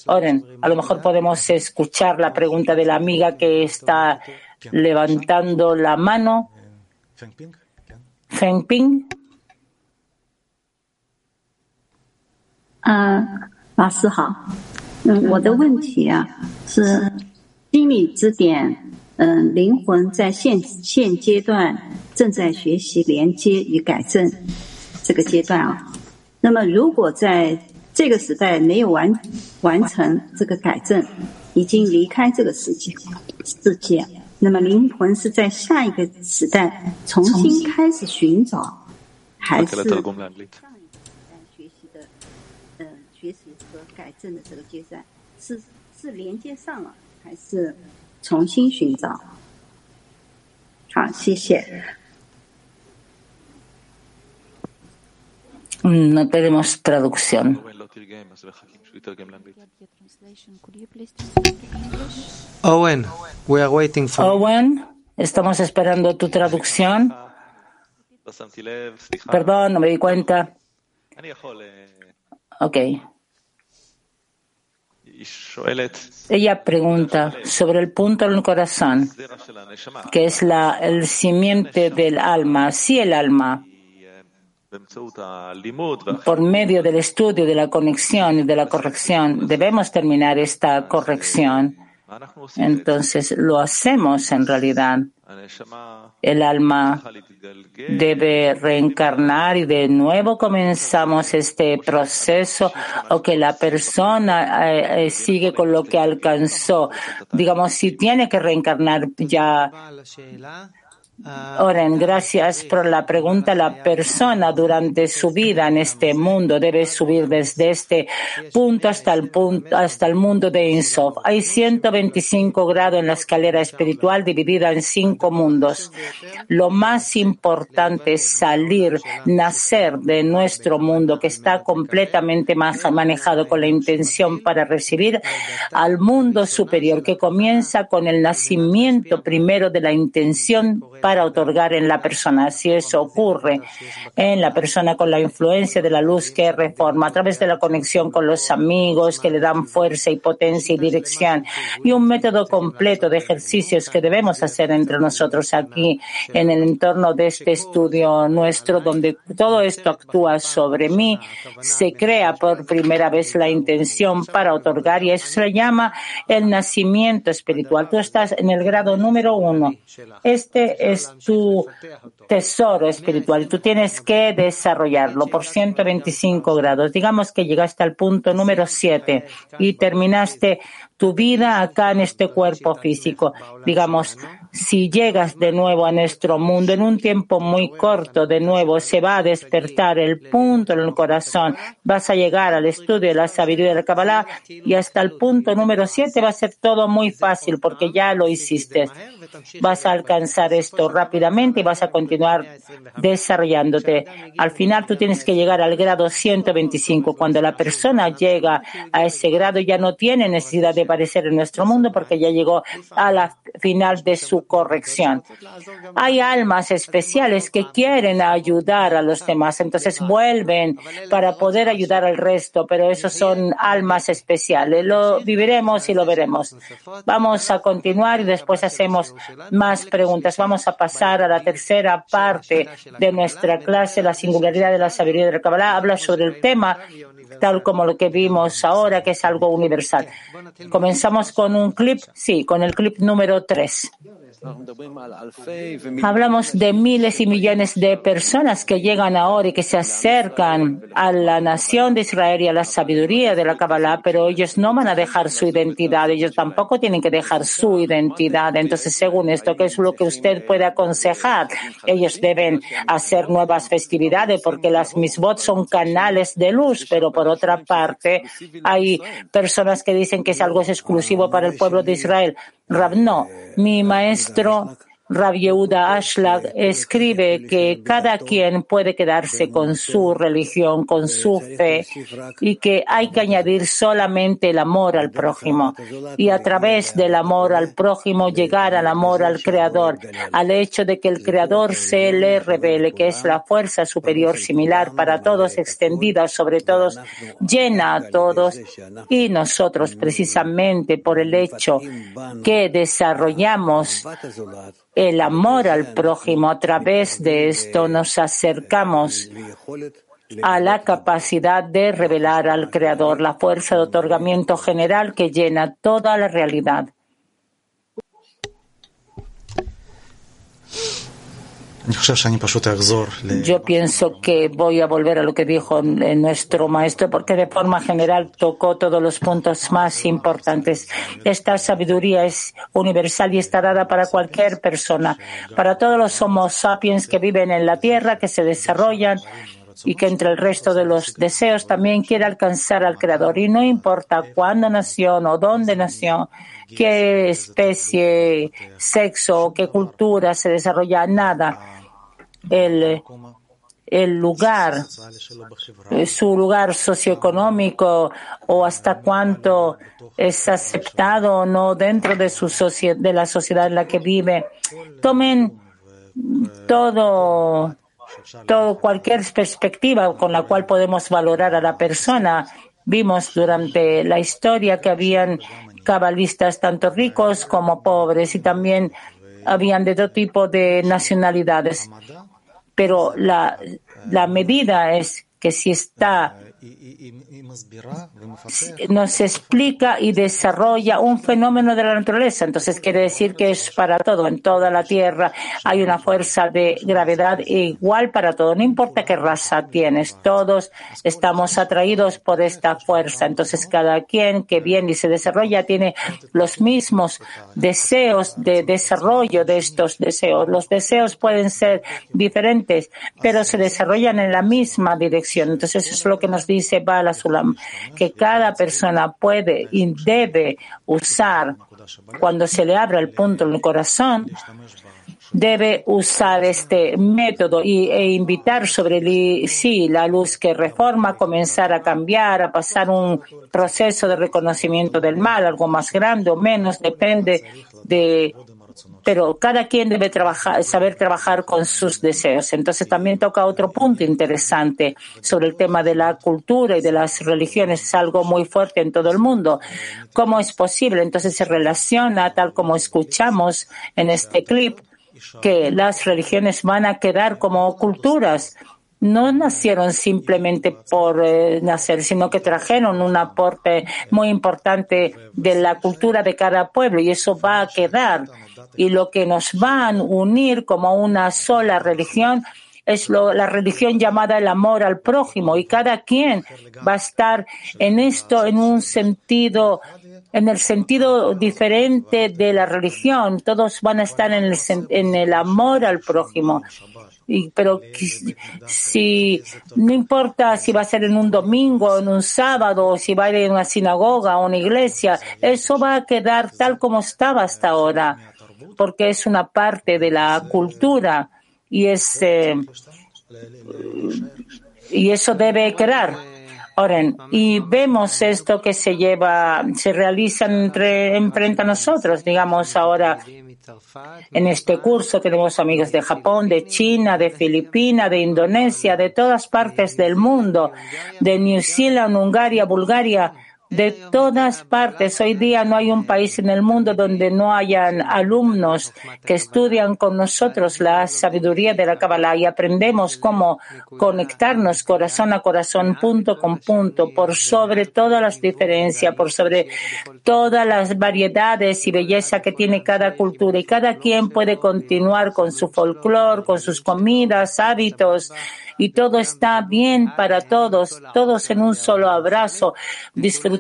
Oren, a lo mejor podemos escuchar la pregunta de la amiga que está levantando la mano. Fengping. 啊。法师好，嗯，我的问题啊是心理支点，嗯，灵魂在现现阶段正在学习连接与改正这个阶段啊。那么，如果在这个时代没有完完成这个改正，已经离开这个世界世界，那么灵魂是在下一个时代重新开始寻找，还是？和改正的这个阶段， 是是连接上了，还是重新寻找？好，谢谢。 Mm, No tenemos traducción. Owen, we are waiting for. Owen, estamos esperando tu traducción. Perdón, no me di cuenta. Ok. Ella pregunta sobre el punto en el corazón, que es la, el simiente del alma. Si el alma, por medio del estudio, de la conexión y de la corrección, debemos terminar esta corrección, entonces lo hacemos en realidad. El alma debe reencarnar y de nuevo comenzamos este proceso o que la persona eh, eh, sigue con lo que alcanzó. Digamos, si tiene que reencarnar ya. Oren, gracias por la pregunta. La persona durante su vida en este mundo debe subir desde este punto hasta el punto, hasta el mundo de Insof. Hay 125 grados en la escalera espiritual dividida en cinco mundos. Lo más importante es salir, nacer de nuestro mundo que está completamente manejado con la intención para recibir al mundo superior que comienza con el nacimiento primero de la intención para otorgar en la persona. Si eso ocurre en la persona con la influencia de la luz que reforma a través de la conexión con los amigos que le dan fuerza y potencia y dirección y un método completo de ejercicios que debemos hacer entre nosotros aquí en el entorno de este estudio nuestro donde todo esto actúa sobre mí, se crea por primera vez la intención para otorgar y eso se llama el nacimiento espiritual. Tú estás en el grado número uno. Este es tu tesoro espiritual y tú tienes que desarrollarlo por 125 grados. Digamos que llegaste al punto número 7 y terminaste tu vida acá en este cuerpo físico. Digamos, si llegas de nuevo a nuestro mundo en un tiempo muy corto, de nuevo se va a despertar el punto en el corazón. Vas a llegar al estudio de la sabiduría de la Kabbalah y hasta el punto número 7 va a ser todo muy fácil porque ya lo hiciste. Vas a alcanzar esto rápidamente y vas a continuar desarrollándote. Al final tú tienes que llegar al grado 125. Cuando la persona llega a ese grado ya no tiene necesidad de aparecer en nuestro mundo porque ya llegó a la final de su corrección. Hay almas especiales que quieren ayudar a los demás, entonces vuelven para poder ayudar al resto, pero esos son almas especiales. Lo viviremos y lo veremos. Vamos a continuar y después hacemos más preguntas. Vamos a pasar a la tercera parte de nuestra clase, la singularidad de la sabiduría de la Kabbalah. Habla sobre el tema tal como lo que vimos ahora, que es algo universal. Comenzamos con un clip, sí, con el clip número 3. Hablamos de miles y millones de personas que llegan ahora y que se acercan a la nación de Israel y a la sabiduría de la Kabbalah, pero ellos no van a dejar su identidad, ellos tampoco tienen que dejar su identidad. Entonces, según esto, ¿qué es lo que usted puede aconsejar? Ellos deben hacer nuevas festividades porque las misbot son canales de luz, pero por otra parte, hay personas que dicen que es algo exclusivo para el pueblo de Israel. Rab, no, mi maestro After all, Yehuda Ashlag escribe que cada quien puede quedarse con su religión, con su fe, y que hay que añadir solamente el amor al prójimo. Y a través del amor al prójimo llegar al amor al Creador, al hecho de que el Creador se le revele, que es la fuerza superior similar para todos, extendida sobre todos, llena a todos, y nosotros precisamente por el hecho que desarrollamos el amor al prójimo. A través de esto nos acercamos a la capacidad de revelar al Creador, la fuerza de otorgamiento general que llena toda la realidad. Yo pienso que voy a volver a lo que dijo nuestro maestro, porque de forma general tocó todos los puntos más importantes. Esta sabiduría es universal y está dada para cualquier persona, para todos los Homo sapiens que viven en la Tierra, que se desarrollan y que entre el resto de los deseos también quiere alcanzar al Creador. Y no importa cuándo nació o dónde nació, qué especie, sexo, qué cultura se desarrolla, nada. El, el lugar, su lugar socioeconómico o hasta cuánto es aceptado o no dentro de, su de la sociedad en la que vive. Tomen todo, todo, cualquier perspectiva con la cual podemos valorar a la persona. Vimos durante la historia que habían cabalistas tanto ricos como pobres y también habían de todo tipo de nacionalidades. Pero la, la medida es que si está nos explica y desarrolla un fenómeno de la naturaleza. Entonces quiere decir que es para todo. En toda la Tierra hay una fuerza de gravedad igual para todo. No importa qué raza tienes, todos estamos atraídos por esta fuerza. Entonces cada quien que viene y se desarrolla tiene los mismos deseos de desarrollo de estos deseos. Los deseos pueden ser diferentes, pero se desarrollan en la misma dirección. Entonces eso es lo que nos dice Bala que cada persona puede y debe usar cuando se le abra el punto en el corazón, debe usar este método y, e invitar sobre sí la luz que reforma, comenzar a cambiar, a pasar un proceso de reconocimiento del mal, algo más grande o menos, depende de pero cada quien debe trabajar, saber trabajar con sus deseos. Entonces también toca otro punto interesante sobre el tema de la cultura y de las religiones. Es algo muy fuerte en todo el mundo. ¿Cómo es posible? Entonces se relaciona, tal como escuchamos en este clip, que las religiones van a quedar como culturas no nacieron simplemente por eh, nacer, sino que trajeron un aporte muy importante de la cultura de cada pueblo y eso va a quedar y lo que nos va a unir como una sola religión es la religión llamada el amor al prójimo. Y cada quien va a estar en esto en un sentido en el sentido diferente de la religión. Todos van a estar en el, amor al prójimo. Pero si no importa si va a ser en un domingo, en un sábado, o si va a ir en una sinagoga o una iglesia, eso va a quedar tal como estaba hasta ahora porque es una parte de la cultura y es eh, y eso debe quedar. Oren, y vemos esto que se lleva, se realiza entre, enfrente a nosotros, digamos ahora. En este curso tenemos amigos de Japón, de China, de Filipinas, de Indonesia, de todas partes del mundo, de New Zealand, Hungría, Bulgaria, de todas partes. Hoy día no hay un país en el mundo donde no hayan alumnos que estudian con nosotros la sabiduría de la Kabbalah y aprendemos cómo conectarnos corazón a corazón, punto con punto, por sobre todas las diferencias, por sobre todas las variedades y belleza que tiene cada cultura y cada quien puede continuar con su folclore, con sus comidas, hábitos y todo está bien para todos, todos en un solo abrazo.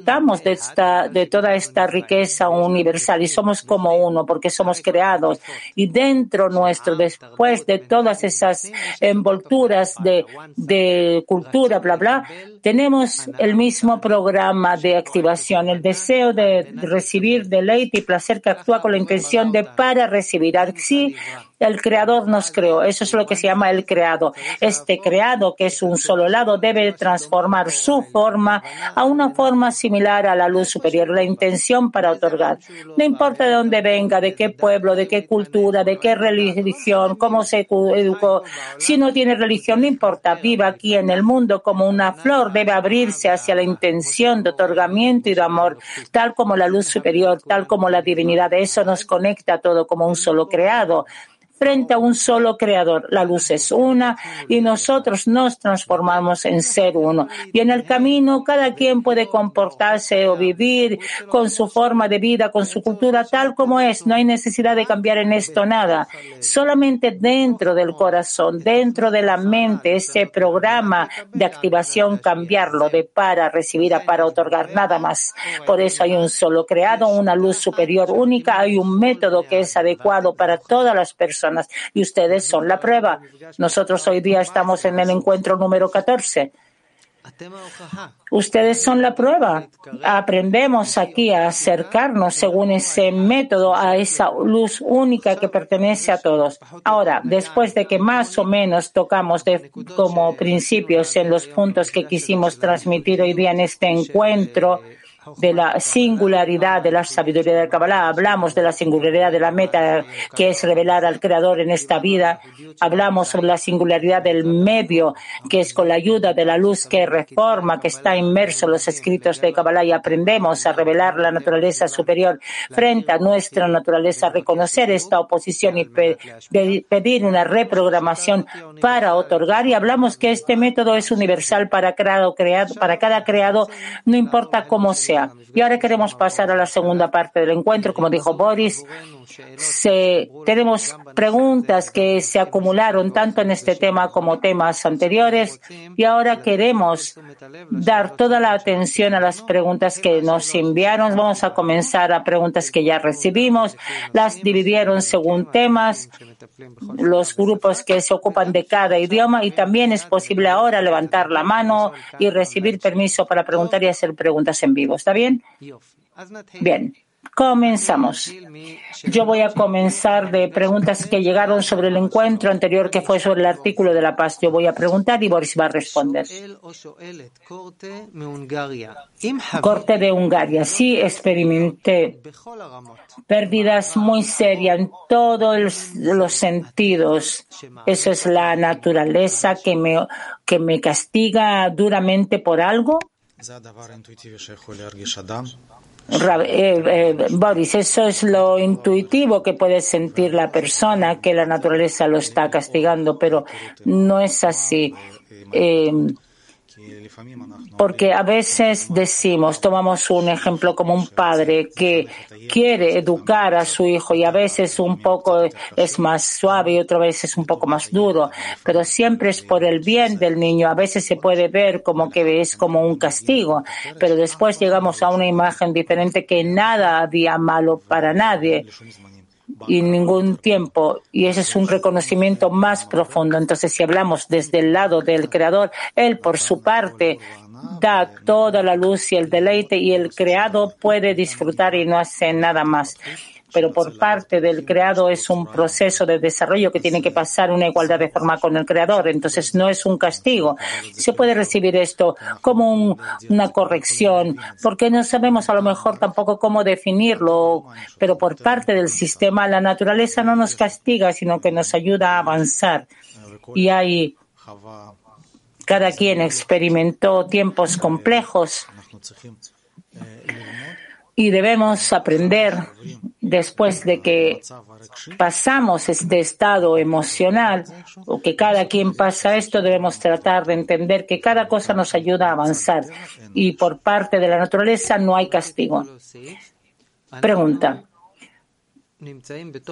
Disfrutamos de esta, de toda esta riqueza universal y somos como uno porque somos creados. Y dentro nuestro, después de todas esas envolturas de, de cultura, bla, bla, tenemos el mismo programa de activación, el deseo de recibir deleite y placer que actúa con la intención de para recibir. Así, el creador nos creó. Eso es lo que se llama el creado. Este creado, que es un solo lado, debe transformar su forma a una forma similar a la luz superior. La intención para otorgar. No importa de dónde venga, de qué pueblo, de qué cultura, de qué religión, cómo se educó. Si no tiene religión, no importa. Viva aquí en el mundo como una flor. Debe abrirse hacia la intención de otorgamiento y de amor, tal como la luz superior, tal como la divinidad. Eso nos conecta todo como un solo creado frente a un solo creador. La luz es una y nosotros nos transformamos en ser uno. Y en el camino cada quien puede comportarse o vivir con su forma de vida, con su cultura tal como es. No hay necesidad de cambiar en esto nada. Solamente dentro del corazón, dentro de la mente, ese programa de activación, cambiarlo de para recibir a para otorgar, nada más. Por eso hay un solo creado, una luz superior única, hay un método que es adecuado para todas las personas y ustedes son la prueba. Nosotros hoy día estamos en el encuentro número 14. Ustedes son la prueba. Aprendemos aquí a acercarnos según ese método a esa luz única que pertenece a todos. Ahora, después de que más o menos tocamos como principios en los puntos que quisimos transmitir hoy día en este encuentro, de la singularidad de la sabiduría del Kabbalah, hablamos de la singularidad de la meta que es revelar al Creador en esta vida, hablamos sobre la singularidad del medio que es con la ayuda de la luz que reforma, que está inmerso en los escritos de Kabbalah y aprendemos a revelar la naturaleza superior frente a nuestra naturaleza, reconocer esta oposición y pedir una reprogramación para otorgar. Y hablamos que este método es universal para, creado, creado, para cada creado, no importa cómo sea y ahora queremos pasar a la segunda parte del encuentro. Como dijo Boris, tenemos preguntas que se acumularon tanto en este tema como temas anteriores y ahora queremos dar toda la atención a las preguntas que nos enviaron. Vamos a comenzar a preguntas que ya recibimos. Las dividieron según temas los grupos que se ocupan de cada idioma y también es posible ahora levantar la mano y recibir permiso para preguntar y hacer preguntas en vivo. ¿Está bien? Bien. Comenzamos. Yo voy a comenzar de preguntas que llegaron sobre el encuentro anterior que fue sobre el artículo de la paz. Yo voy a preguntar y Boris va a responder. Corte de Hungaria. Sí, experimenté pérdidas muy serias en todos los sentidos. Eso es la naturaleza que me, que me castiga duramente por algo. Eh, eh, Boris, eso es lo intuitivo que puede sentir la persona que la naturaleza lo está castigando, pero no es así. Eh, porque a veces decimos, tomamos un ejemplo como un padre que quiere educar a su hijo y a veces un poco es más suave y otra vez es un poco más duro, pero siempre es por el bien del niño. A veces se puede ver como que es como un castigo, pero después llegamos a una imagen diferente que nada había malo para nadie y ningún tiempo. Y ese es un reconocimiento más profundo. Entonces, si hablamos desde el lado del Creador, Él por su parte da toda la luz y el deleite y el creado puede disfrutar y no hace nada más pero por parte del creado es un proceso de desarrollo que tiene que pasar una igualdad de forma con el creador. Entonces no es un castigo. Se puede recibir esto como una corrección, porque no sabemos a lo mejor tampoco cómo definirlo, pero por parte del sistema la naturaleza no nos castiga, sino que nos ayuda a avanzar. Y hay cada quien experimentó tiempos complejos y debemos aprender después de que pasamos este estado emocional o que cada quien pasa esto, debemos tratar de entender que cada cosa nos ayuda a avanzar y por parte de la naturaleza no hay castigo. Pregunta.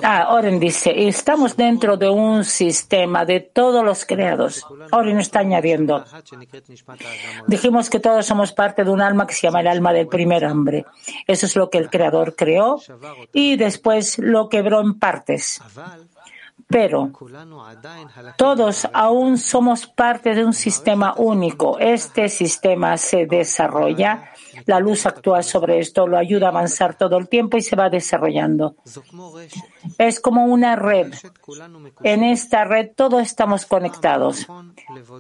Ah, Oren dice, estamos dentro de un sistema de todos los creados. Oren está añadiendo. Dijimos que todos somos parte de un alma que se llama el alma del primer hombre. Eso es lo que el creador creó y después lo quebró en partes. Pero todos aún somos parte de un sistema único. Este sistema se desarrolla la luz actúa sobre esto, lo ayuda a avanzar todo el tiempo y se va desarrollando. Es como una red. En esta red todos estamos conectados.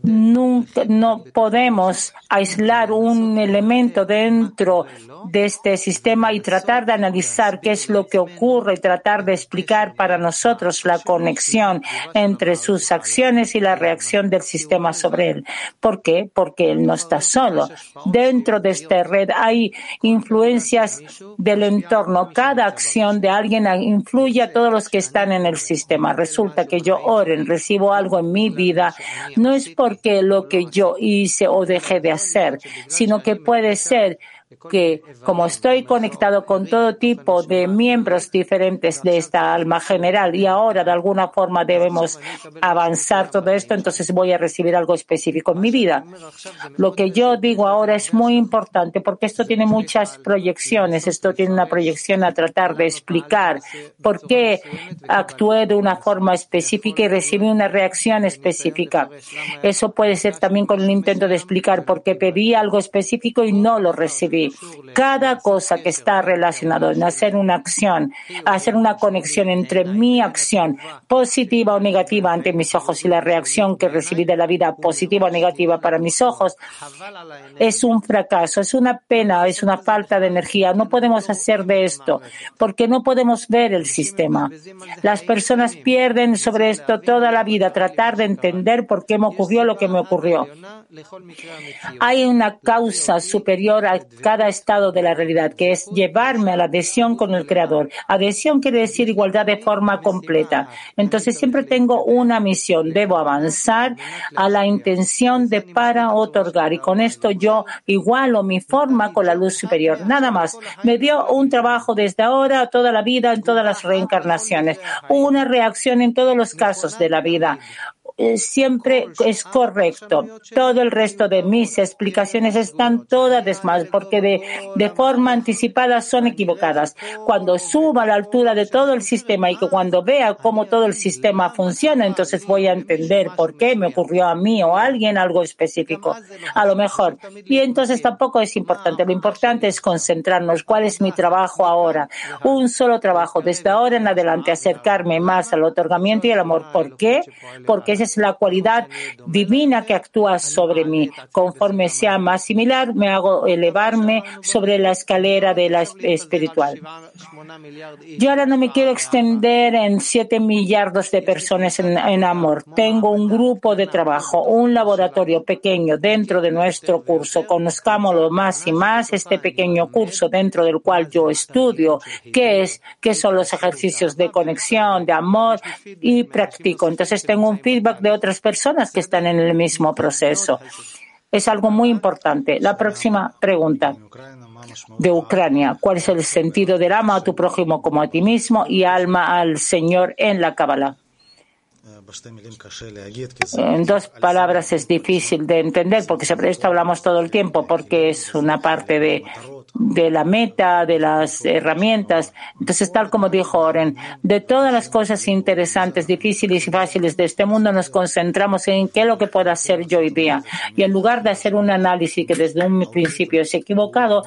Nunca, no podemos aislar un elemento dentro de este sistema y tratar de analizar qué es lo que ocurre y tratar de explicar para nosotros la conexión entre sus acciones y la reacción del sistema sobre él. ¿Por qué? Porque él no está solo. Dentro de esta red hay influencias del entorno. Cada acción de alguien influye todos los que están en el sistema. Resulta que yo oren, recibo algo en mi vida, no es porque lo que yo hice o dejé de hacer, sino que puede ser que como estoy conectado con todo tipo de miembros diferentes de esta alma general y ahora de alguna forma debemos avanzar todo esto, entonces voy a recibir algo específico en mi vida. Lo que yo digo ahora es muy importante porque esto tiene muchas proyecciones. Esto tiene una proyección a tratar de explicar por qué actué de una forma específica y recibí una reacción específica. Eso puede ser también con el intento de explicar por qué pedí algo específico y no lo recibí. Cada cosa que está relacionado en hacer una acción, hacer una conexión entre mi acción positiva o negativa ante mis ojos y la reacción que recibí de la vida positiva o negativa para mis ojos, es un fracaso, es una pena, es una falta de energía. No podemos hacer de esto porque no podemos ver el sistema. Las personas pierden sobre esto toda la vida, tratar de entender por qué me ocurrió lo que me ocurrió. Hay una causa superior a cada estado de la realidad, que es llevarme a la adhesión con el Creador. Adhesión quiere decir igualdad de forma completa. Entonces siempre tengo una misión. Debo avanzar a la intención de para otorgar. Y con esto yo igualo mi forma con la luz superior. Nada más. Me dio un trabajo desde ahora, toda la vida, en todas las reencarnaciones. Una reacción en todos los casos de la vida. Eh, siempre es correcto. Todo el resto de mis explicaciones están todas más porque de, de forma anticipada son equivocadas. Cuando suba a la altura de todo el sistema y que cuando vea cómo todo el sistema funciona, entonces voy a entender por qué me ocurrió a mí o a alguien algo específico. A lo mejor. Y entonces tampoco es importante. Lo importante es concentrarnos. ¿Cuál es mi trabajo ahora? Un solo trabajo. Desde ahora en adelante acercarme más al otorgamiento y al amor. ¿Por qué? Porque ese es la cualidad divina que actúa sobre mí. Conforme sea más similar, me hago elevarme sobre la escalera de la espiritual. Yo ahora no me quiero extender en siete millardos de personas en, en amor. Tengo un grupo de trabajo, un laboratorio pequeño dentro de nuestro curso. Conozcámoslo más y más, este pequeño curso dentro del cual yo estudio qué es, qué son los ejercicios de conexión, de amor y practico. Entonces tengo un feedback de otras personas que están en el mismo proceso. Es algo muy importante. La próxima pregunta de Ucrania. ¿Cuál es el sentido del ama a tu prójimo como a ti mismo y alma al Señor en la Kabbalah? En dos palabras es difícil de entender porque sobre esto hablamos todo el tiempo porque es una parte de de la meta, de las herramientas. Entonces, tal como dijo Oren, de todas las cosas interesantes, difíciles y fáciles de este mundo, nos concentramos en qué es lo que puedo hacer yo hoy día. Y en lugar de hacer un análisis que desde un principio es equivocado,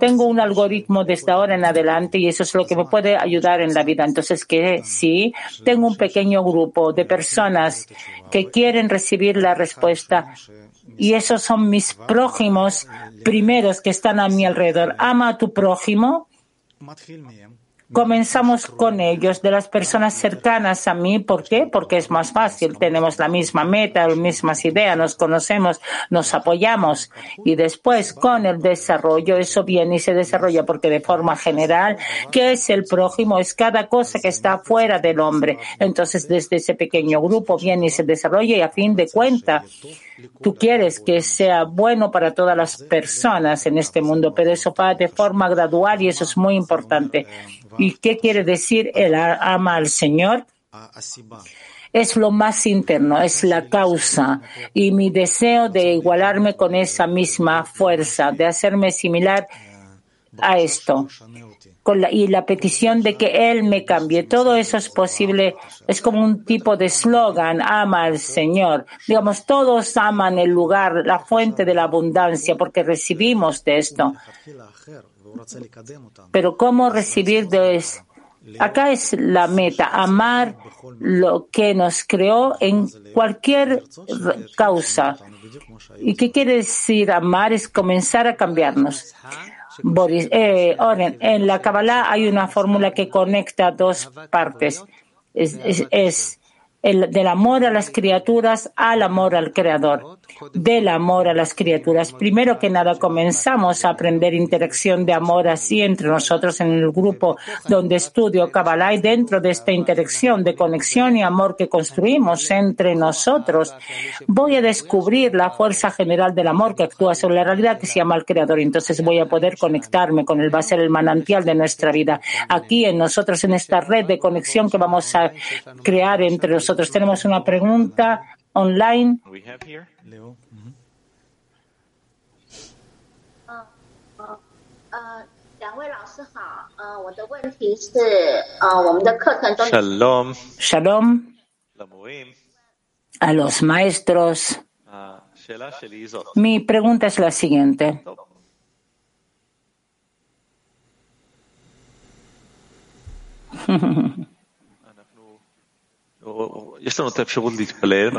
tengo un algoritmo desde ahora en adelante y eso es lo que me puede ayudar en la vida. Entonces, que sí, tengo un pequeño grupo de personas que quieren recibir la respuesta y esos son mis prójimos primeros que están a mi alrededor. Ama a tu prójimo. Comenzamos con ellos, de las personas cercanas a mí. ¿Por qué? Porque es más fácil. Tenemos la misma meta, las mismas ideas, nos conocemos, nos apoyamos. Y después, con el desarrollo, eso viene y se desarrolla porque de forma general, ¿qué es el prójimo? Es cada cosa que está fuera del hombre. Entonces, desde ese pequeño grupo viene y se desarrolla y a fin de cuentas, Tú quieres que sea bueno para todas las personas en este mundo, pero eso va de forma gradual y eso es muy importante. ¿Y qué quiere decir el ama al Señor? Es lo más interno, es la causa y mi deseo de igualarme con esa misma fuerza, de hacerme similar a esto y la petición de que Él me cambie. Todo eso es posible, es como un tipo de eslogan, ama al Señor. Digamos, todos aman el lugar, la fuente de la abundancia, porque recibimos de esto. Pero ¿cómo recibir de eso? Acá es la meta, amar lo que nos creó en cualquier causa. ¿Y qué quiere decir amar? Es comenzar a cambiarnos. Boris, eh, Oren, en la Kabbalah hay una fórmula que conecta dos partes. Es, es, el, del amor a las criaturas al amor al Creador, del amor a las criaturas. Primero que nada, comenzamos a aprender interacción de amor así entre nosotros en el grupo donde estudio Kabbalah y dentro de esta interacción de conexión y amor que construimos entre nosotros, voy a descubrir la fuerza general del amor que actúa sobre la realidad que se llama el Creador. Entonces voy a poder conectarme con él, va a ser el manantial de nuestra vida. Aquí en nosotros, en esta red de conexión que vamos a crear entre nosotros tenemos una pregunta online. Shalom. Shalom. A los maestros. Mi pregunta es la siguiente.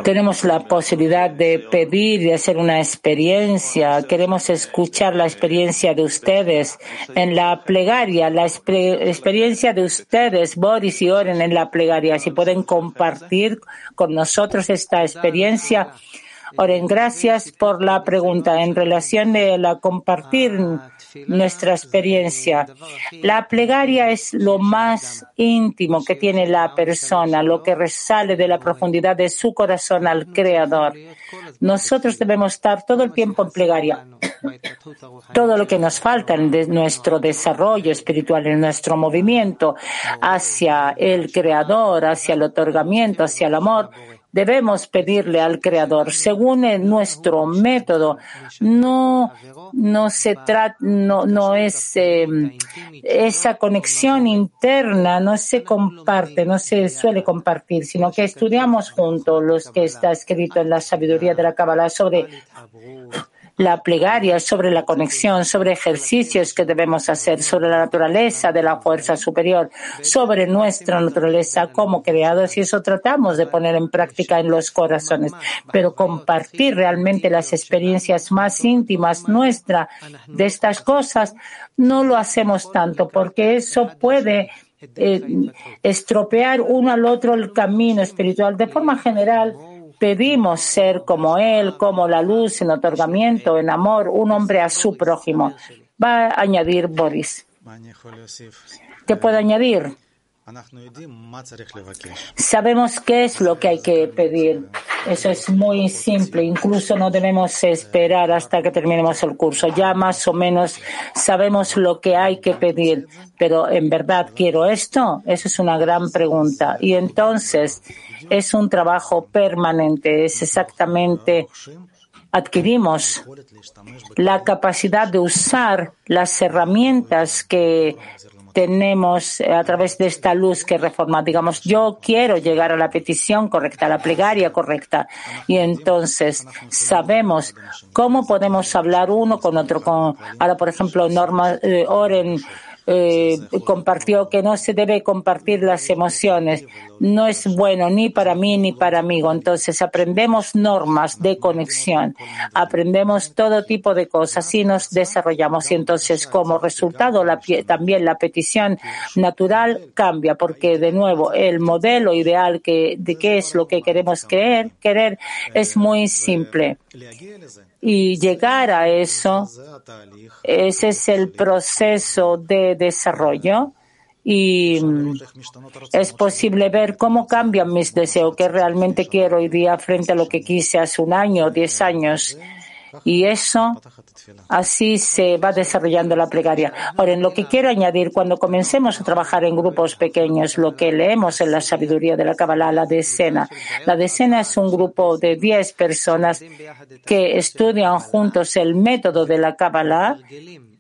Tenemos la posibilidad de pedir y hacer una experiencia. Queremos escuchar la experiencia de ustedes en la plegaria, la experiencia de ustedes, Boris y Oren, en la plegaria. Si pueden compartir con nosotros esta experiencia. Oren, gracias por la pregunta en relación a la compartir nuestra experiencia. La plegaria es lo más íntimo que tiene la persona, lo que resale de la profundidad de su corazón al Creador. Nosotros debemos estar todo el tiempo en plegaria. Todo lo que nos falta en nuestro desarrollo espiritual, en nuestro movimiento hacia el Creador, hacia el otorgamiento, hacia el amor, debemos pedirle al Creador, según nuestro método, no, no se trata, no, no es em, esa conexión interna, no se comparte, no se suele compartir, sino que estudiamos juntos los que está escrito en la sabiduría de la Kabbalah sobre la plegaria, sobre la conexión, sobre ejercicios que debemos hacer, sobre la naturaleza de la fuerza superior, sobre nuestra naturaleza como creados y eso tratamos de poner en práctica en los corazones. Pero compartir realmente las experiencias más íntimas nuestras de estas cosas no lo hacemos tanto porque eso puede eh, estropear uno al otro el camino espiritual. De forma general, pedimos ser como Él, como la luz en otorgamiento, en amor, un hombre a su prójimo. Va a añadir Boris. ¿Qué puede añadir? Sabemos qué es lo que hay que pedir. Eso es muy simple. Incluso no debemos esperar hasta que terminemos el curso. Ya más o menos sabemos lo que hay que pedir. Pero ¿en verdad quiero esto? Esa es una gran pregunta. Y entonces es un trabajo permanente. Es exactamente adquirimos la capacidad de usar las herramientas que tenemos eh, a través de esta luz que reforma. Digamos, yo quiero llegar a la petición correcta, a la plegaria correcta. Y entonces sabemos cómo podemos hablar uno con otro. Con, ahora, por ejemplo, Norma eh, Oren eh, compartió que no se debe compartir las emociones. No es bueno ni para mí ni para mí. Entonces aprendemos normas de conexión, aprendemos todo tipo de cosas y nos desarrollamos. Y entonces como resultado la, también la petición natural cambia porque de nuevo el modelo ideal que, de qué es lo que queremos creer, querer es muy simple y llegar a eso, ese es el proceso de desarrollo y mm, es posible ver cómo cambian mis deseos, que realmente quiero hoy día frente a lo que quise hace un año, diez años. Y eso Así se va desarrollando la plegaria. Ahora, en lo que quiero añadir, cuando comencemos a trabajar en grupos pequeños, lo que leemos en la sabiduría de la Kabbalah, la decena. La decena es un grupo de 10 personas que estudian juntos el método de la Kabbalah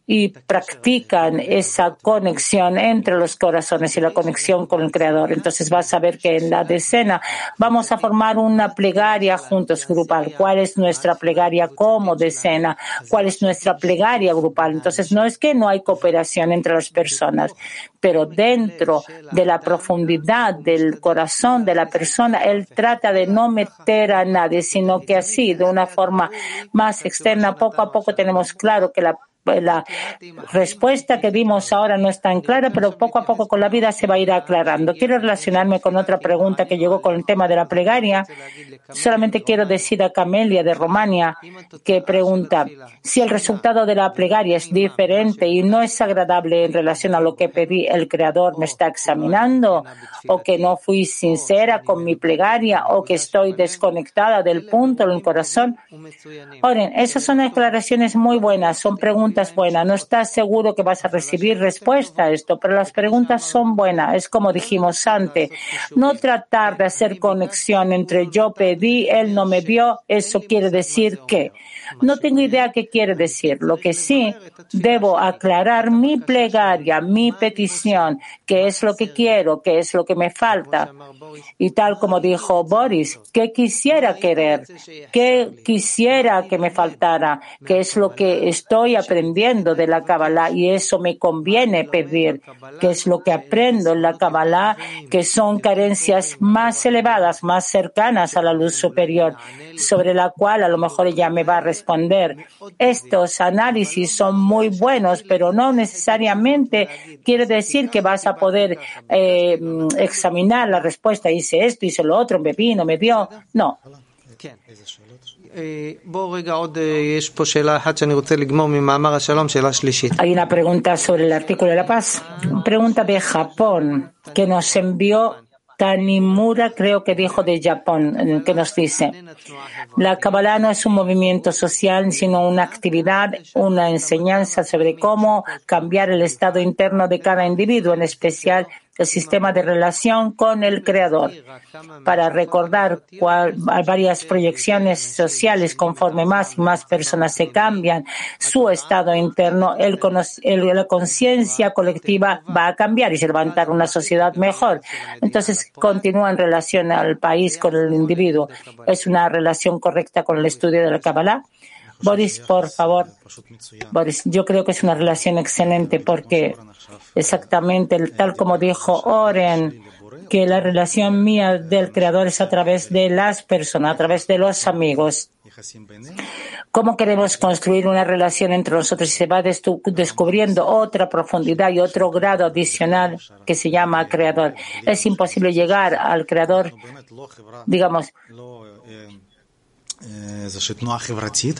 y practican esa conexión entre los corazones y la conexión con el Creador. Entonces vas a ver que en la decena vamos a formar una plegaria juntos grupal. ¿Cuál es nuestra plegaria como decena? ¿Cuál es nuestra plegaria grupal? Entonces no es que no hay cooperación entre las personas, pero dentro de la profundidad del corazón de la persona, él trata de no meter a nadie, sino que así, de una forma más externa, poco a poco tenemos claro que la la respuesta que dimos ahora no es tan clara, pero poco a poco con la vida se va a ir aclarando. Quiero relacionarme con otra pregunta que llegó con el tema de la plegaria. Solamente quiero decir a Camelia de Romania que pregunta si el resultado de la plegaria es diferente y no es agradable en relación a lo que pedí, el Creador me está examinando o que no fui sincera con mi plegaria o que estoy desconectada del punto en el corazón. Oren, esas son aclaraciones muy buenas, son preguntas buenas. No estás seguro que vas a recibir respuesta a esto, pero las preguntas son buenas. Es como dijimos antes, no tratar de hacer conexión entre yo pedí, él no me dio, eso quiere decir que no tengo idea qué quiere decir. Lo que sí, debo aclarar mi plegaria, mi petición, qué es lo que quiero, qué es lo que me falta. Y tal como dijo Boris, qué quisiera querer, qué quisiera que me faltara, qué es lo que estoy aprendiendo de la Kabbalah y eso me conviene pedir, qué es lo que aprendo en la Kabbalah, que son carencias más elevadas, más cercanas a la luz superior, sobre la cual a lo mejor ella me va a responder. Estos análisis son muy buenos, pero no necesariamente quiere decir que vas a poder eh, examinar la respuesta. Hice esto, hice lo otro, me vino, me dio. No. Hay una pregunta sobre el artículo de la paz. Pregunta de Japón que nos envió Tanimura, creo que dijo de Japón, que nos dice, la Kabbalah no es un movimiento social, sino una actividad, una enseñanza sobre cómo cambiar el estado interno de cada individuo, en especial el sistema de relación con el Creador, para recordar cuál, varias proyecciones sociales conforme más y más personas se cambian su estado interno, el, la conciencia colectiva va a cambiar y se levantar una sociedad mejor. Entonces, continúa en relación al país con el individuo. ¿Es una relación correcta con el estudio de la Kabbalah? Boris, por favor. Boris, yo creo que es una relación excelente porque exactamente tal como dijo Oren, que la relación mía del Creador es a través de las personas, a través de los amigos. ¿Cómo queremos construir una relación entre nosotros y se va descubriendo otra profundidad y otro grado adicional que se llama Creador? Es imposible llegar al Creador, digamos,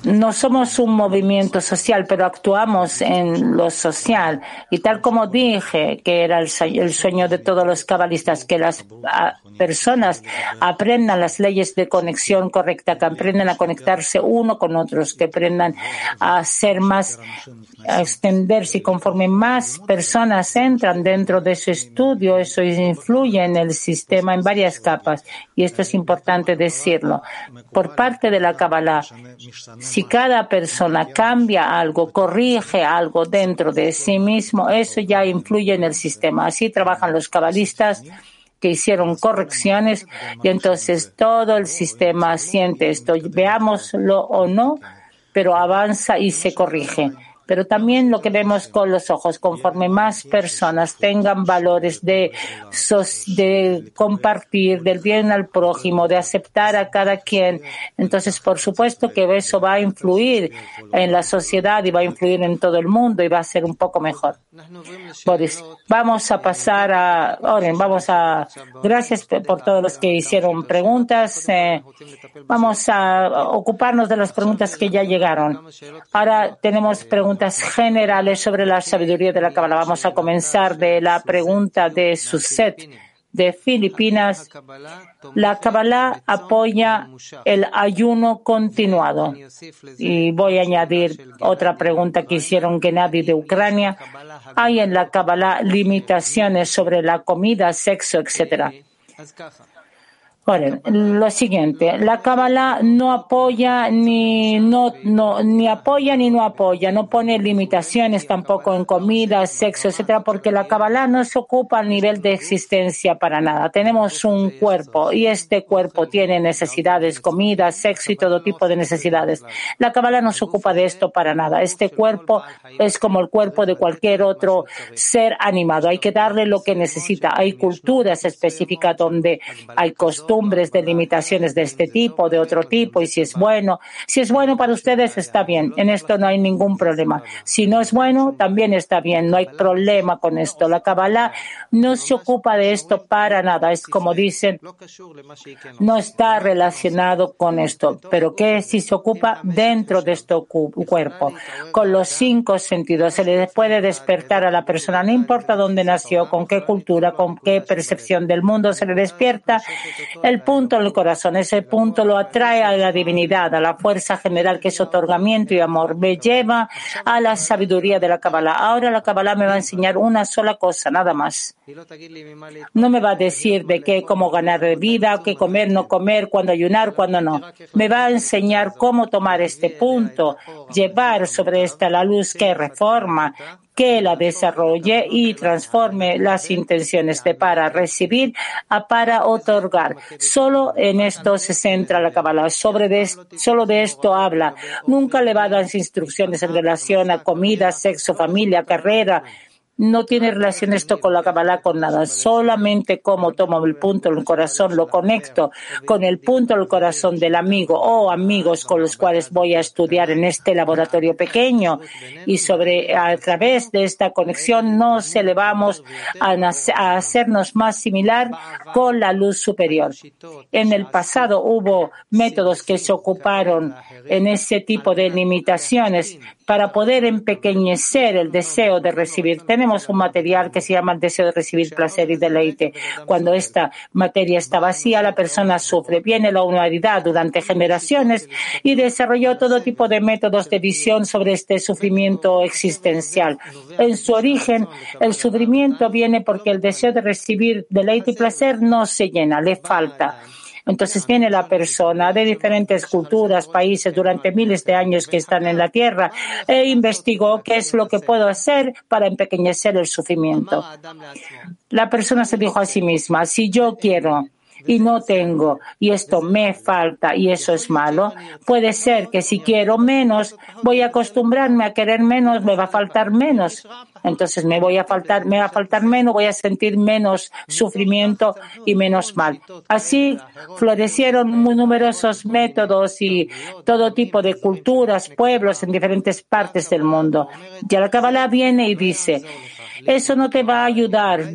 no somos un movimiento social, pero actuamos en lo social. Y tal como dije, que era el sueño de todos los cabalistas, que las personas aprendan las leyes de conexión correcta, que aprendan a conectarse uno con otros, que aprendan a ser más, a extenderse. Y conforme más personas entran dentro de su estudio, eso influye en el sistema en varias capas. Y esto es importante decirlo. Por parte de la Kabbalah, si cada persona cambia algo, corrige algo dentro de sí mismo, eso ya influye en el sistema. Así trabajan los cabalistas que hicieron correcciones y entonces todo el sistema siente esto, veámoslo o no, pero avanza y se corrige pero también lo que vemos con los ojos, conforme más personas tengan valores de, compartir, del bien al prójimo, de aceptar a cada quien, entonces por supuesto que eso va a influir en la sociedad y va a influir en todo el mundo y va a ser un poco mejor. Boris, vamos a pasar a Oren, vamos a, gracias por todos los que hicieron preguntas. Eh, vamos a ocuparnos de las preguntas que ya llegaron. Ahora tenemos preguntas generales sobre la sabiduría de la Kabbalah. Vamos a comenzar de la pregunta de Suset de Filipinas. La Kabbalah apoya el ayuno continuado. Y voy a añadir otra pregunta que hicieron Gennady de Ucrania. ¿Hay en la Kabbalah limitaciones sobre la comida, sexo, etcétera? Lo siguiente, la Kabbalah no apoya ni no, no ni apoya ni no apoya, no pone limitaciones tampoco en comida, sexo, etcétera, porque la Kabbalah no se ocupa al nivel de existencia para nada. Tenemos un cuerpo y este cuerpo tiene necesidades, comida, sexo y todo tipo de necesidades. La Kabbalah no se ocupa de esto para nada. Este cuerpo es como el cuerpo de cualquier otro ser animado. Hay que darle lo que necesita. Hay culturas específicas donde hay costumbres de limitaciones de este tipo, de otro tipo, y si es bueno, si es bueno para ustedes, está bien. En esto no hay ningún problema. Si no es bueno, también está bien. No hay problema con esto. La Kabbalah no se ocupa de esto para nada. Es como dicen, no está relacionado con esto. Pero que si se ocupa dentro de este cuerpo, con los cinco sentidos, se le puede despertar a la persona, no importa dónde nació, con qué cultura, con qué percepción del mundo se le despierta, el punto del corazón, ese punto lo atrae a la divinidad, a la fuerza general que es otorgamiento y amor, me lleva a la sabiduría de la Kabbalah. Ahora la Kabbalah me va a enseñar una sola cosa, nada más. No me va a decir de qué, cómo ganar vida, qué comer, no comer, cuándo ayunar, cuándo no. Me va a enseñar cómo tomar este punto, llevar sobre esta la luz que reforma, que la desarrolle y transforme las intenciones de para recibir a para otorgar. Solo en esto se centra la Kabbalah. Sobre solo de esto habla. Nunca le va a dar instrucciones en relación a comida, sexo, familia, carrera, no tiene relación esto con la Kabbalah, con nada. Solamente como tomo el punto del corazón, lo conecto con el punto del corazón del amigo o amigos con los cuales voy a estudiar en este laboratorio pequeño. Y sobre, a través de esta conexión nos elevamos a, a hacernos más similar con la luz superior. En el pasado hubo métodos que se ocuparon en ese tipo de limitaciones para poder empequeñecer el deseo de recibir. Tenemos un material que se llama el deseo de recibir placer y deleite. Cuando esta materia está vacía, la persona sufre. Viene la humanidad durante generaciones y desarrolló todo tipo de métodos de visión sobre este sufrimiento existencial. En su origen, el sufrimiento viene porque el deseo de recibir deleite y placer no se llena, le falta. Entonces viene la persona de diferentes culturas, países durante miles de años que están en la tierra e investigó qué es lo que puedo hacer para empequeñecer el sufrimiento. La persona se dijo a sí misma, si yo quiero y no tengo y esto me falta y eso es malo, puede ser que si quiero menos, voy a acostumbrarme a querer menos, me va a faltar menos. Entonces me voy a faltar, me va a faltar menos, voy a sentir menos sufrimiento y menos mal. Así florecieron muy numerosos métodos y todo tipo de culturas, pueblos en diferentes partes del mundo. Ya la Kabbalah viene y dice, eso no te va a ayudar.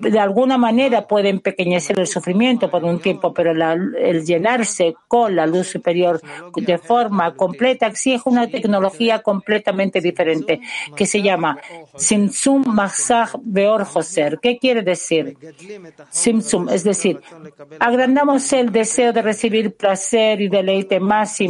de alguna manera puede empequeñecer el sufrimiento por un tiempo, pero el llenarse con la luz superior de forma completa exige una tecnología completamente diferente que se llama Simsum Masach Beor Joser. ¿Qué quiere decir? Simsum, es decir, agrandamos el deseo de recibir placer y deleite más.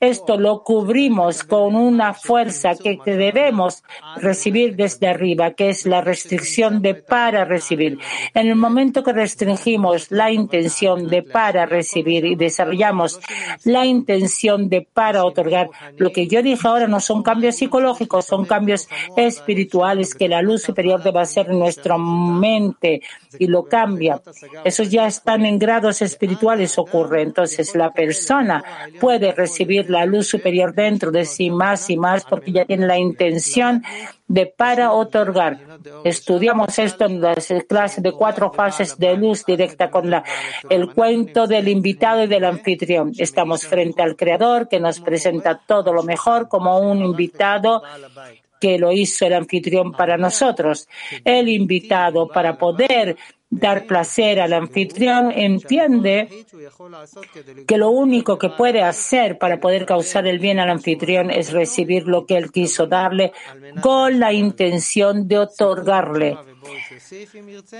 Esto lo cubrimos con una fuerza que debemos recibir desde arriba, que es la restricción de para recibir. En el momento que restringimos la intención de para recibir y desarrollamos la intención de para otorgar, lo que yo dije ahora no son cambios psicológicos, son cambios espirituales que la luz superior debe hacer en nuestra mente y lo cambia. Esos ya están en grados espirituales, ocurre. Entonces la persona puede recibir la luz superior dentro de sí más y más porque ya tiene la intención de para otorgar. Estudiamos esto en las clases de cuatro fases de luz directa con el cuento del invitado y del anfitrión. Estamos frente al Creador que nos presenta todo lo mejor como un invitado que lo hizo el anfitrión para nosotros. El invitado para poder dar placer al anfitrión, entiende que lo único que puede hacer para poder causar el bien al anfitrión es recibir lo que él quiso darle con la intención de otorgarle.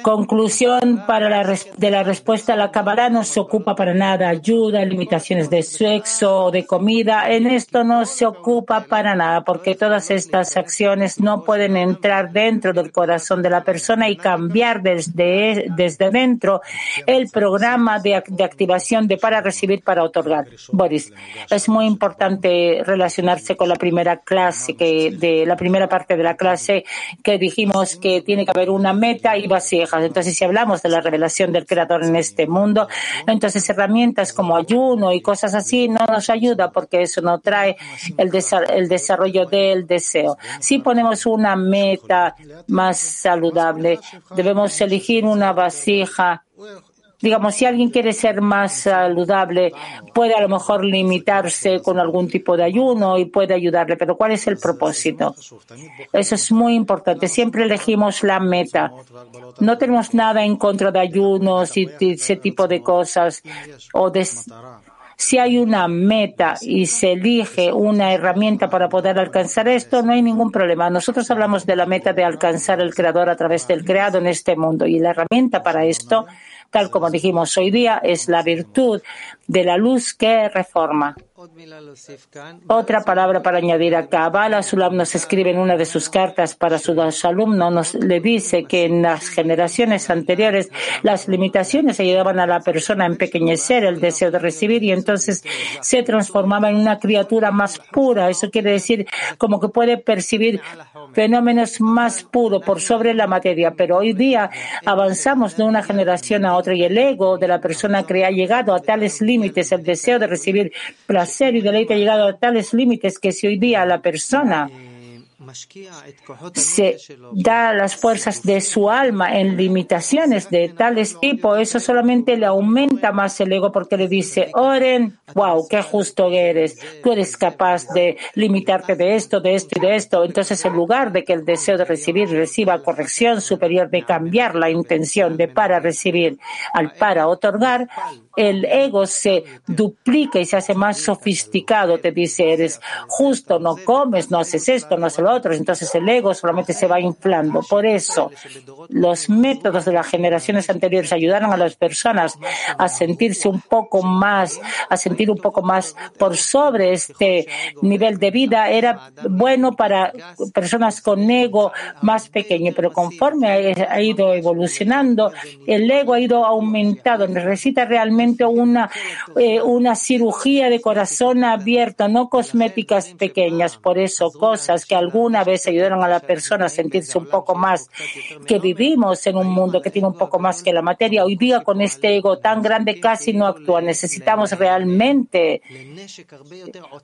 Conclusión para la de la respuesta a la Kabbalah no se ocupa para nada ayuda, limitaciones de sexo o de comida. En esto no se ocupa para nada porque todas estas acciones no pueden entrar dentro del corazón de la persona y cambiar desde, desde dentro el programa de, de activación de para recibir, para otorgar. Boris, es muy importante relacionarse con la primera clase, que de la primera parte de la clase que dijimos que tiene que haber un una meta y vasijas. Entonces, si hablamos de la revelación del Creador en este mundo, entonces herramientas como ayuno y cosas así no nos ayuda porque eso no trae el, el desarrollo del deseo. Si ponemos una meta más saludable, debemos elegir una vasija digamos, si alguien quiere ser más saludable, puede a lo mejor limitarse con algún tipo de ayuno y puede ayudarle, pero ¿cuál es el propósito? Eso es muy importante. Siempre elegimos la meta. No tenemos nada en contra de ayunos y ese tipo de cosas o si hay una meta y se elige una herramienta para poder alcanzar esto, no hay ningún problema. Nosotros hablamos de la meta de alcanzar el creador a través del creado en este mundo y la herramienta para esto tal como dijimos hoy día, es la virtud de la luz que reforma. Otra palabra para añadir acá. Bala Sulam nos escribe en una de sus cartas para sus alumnos, nos le dice que en las generaciones anteriores las limitaciones ayudaban a la persona a empequeñecer el deseo de recibir y entonces se transformaba en una criatura más pura. Eso quiere decir como que puede percibir fenómenos más puros por sobre la materia. Pero hoy día avanzamos de una generación a otra y el ego de la persona que ha llegado a tales límites, el deseo de recibir y deleite ha llegado a tales límites que si hoy día la persona se da las fuerzas de su alma en limitaciones de tales tipo, eso solamente le aumenta más el ego porque le dice, Oren, wow, qué justo eres, tú eres capaz de limitarte de esto, de esto y de esto. Entonces, en lugar de que el deseo de recibir reciba corrección superior, de cambiar la intención de para recibir al para otorgar, el ego se duplica y se hace más sofisticado. Te dice, eres justo, no comes, no haces esto, no haces lo Entonces el ego solamente se va inflando. Por eso, los métodos de las generaciones anteriores ayudaron a las personas a sentirse un poco más, a sentir un poco más por sobre este nivel de vida. Era bueno para personas con ego más pequeño, pero conforme ha ido evolucionando, el ego ha ido aumentando. Necesita realmente una, eh, una cirugía de corazón abierto, no cosméticas pequeñas. Por eso, cosas que alguna vez ayudaron a la persona a sentirse un poco más, que vivimos en un mundo que tiene un poco más que la materia. Hoy día, con este ego tan grande, casi no actúa. Necesitamos realmente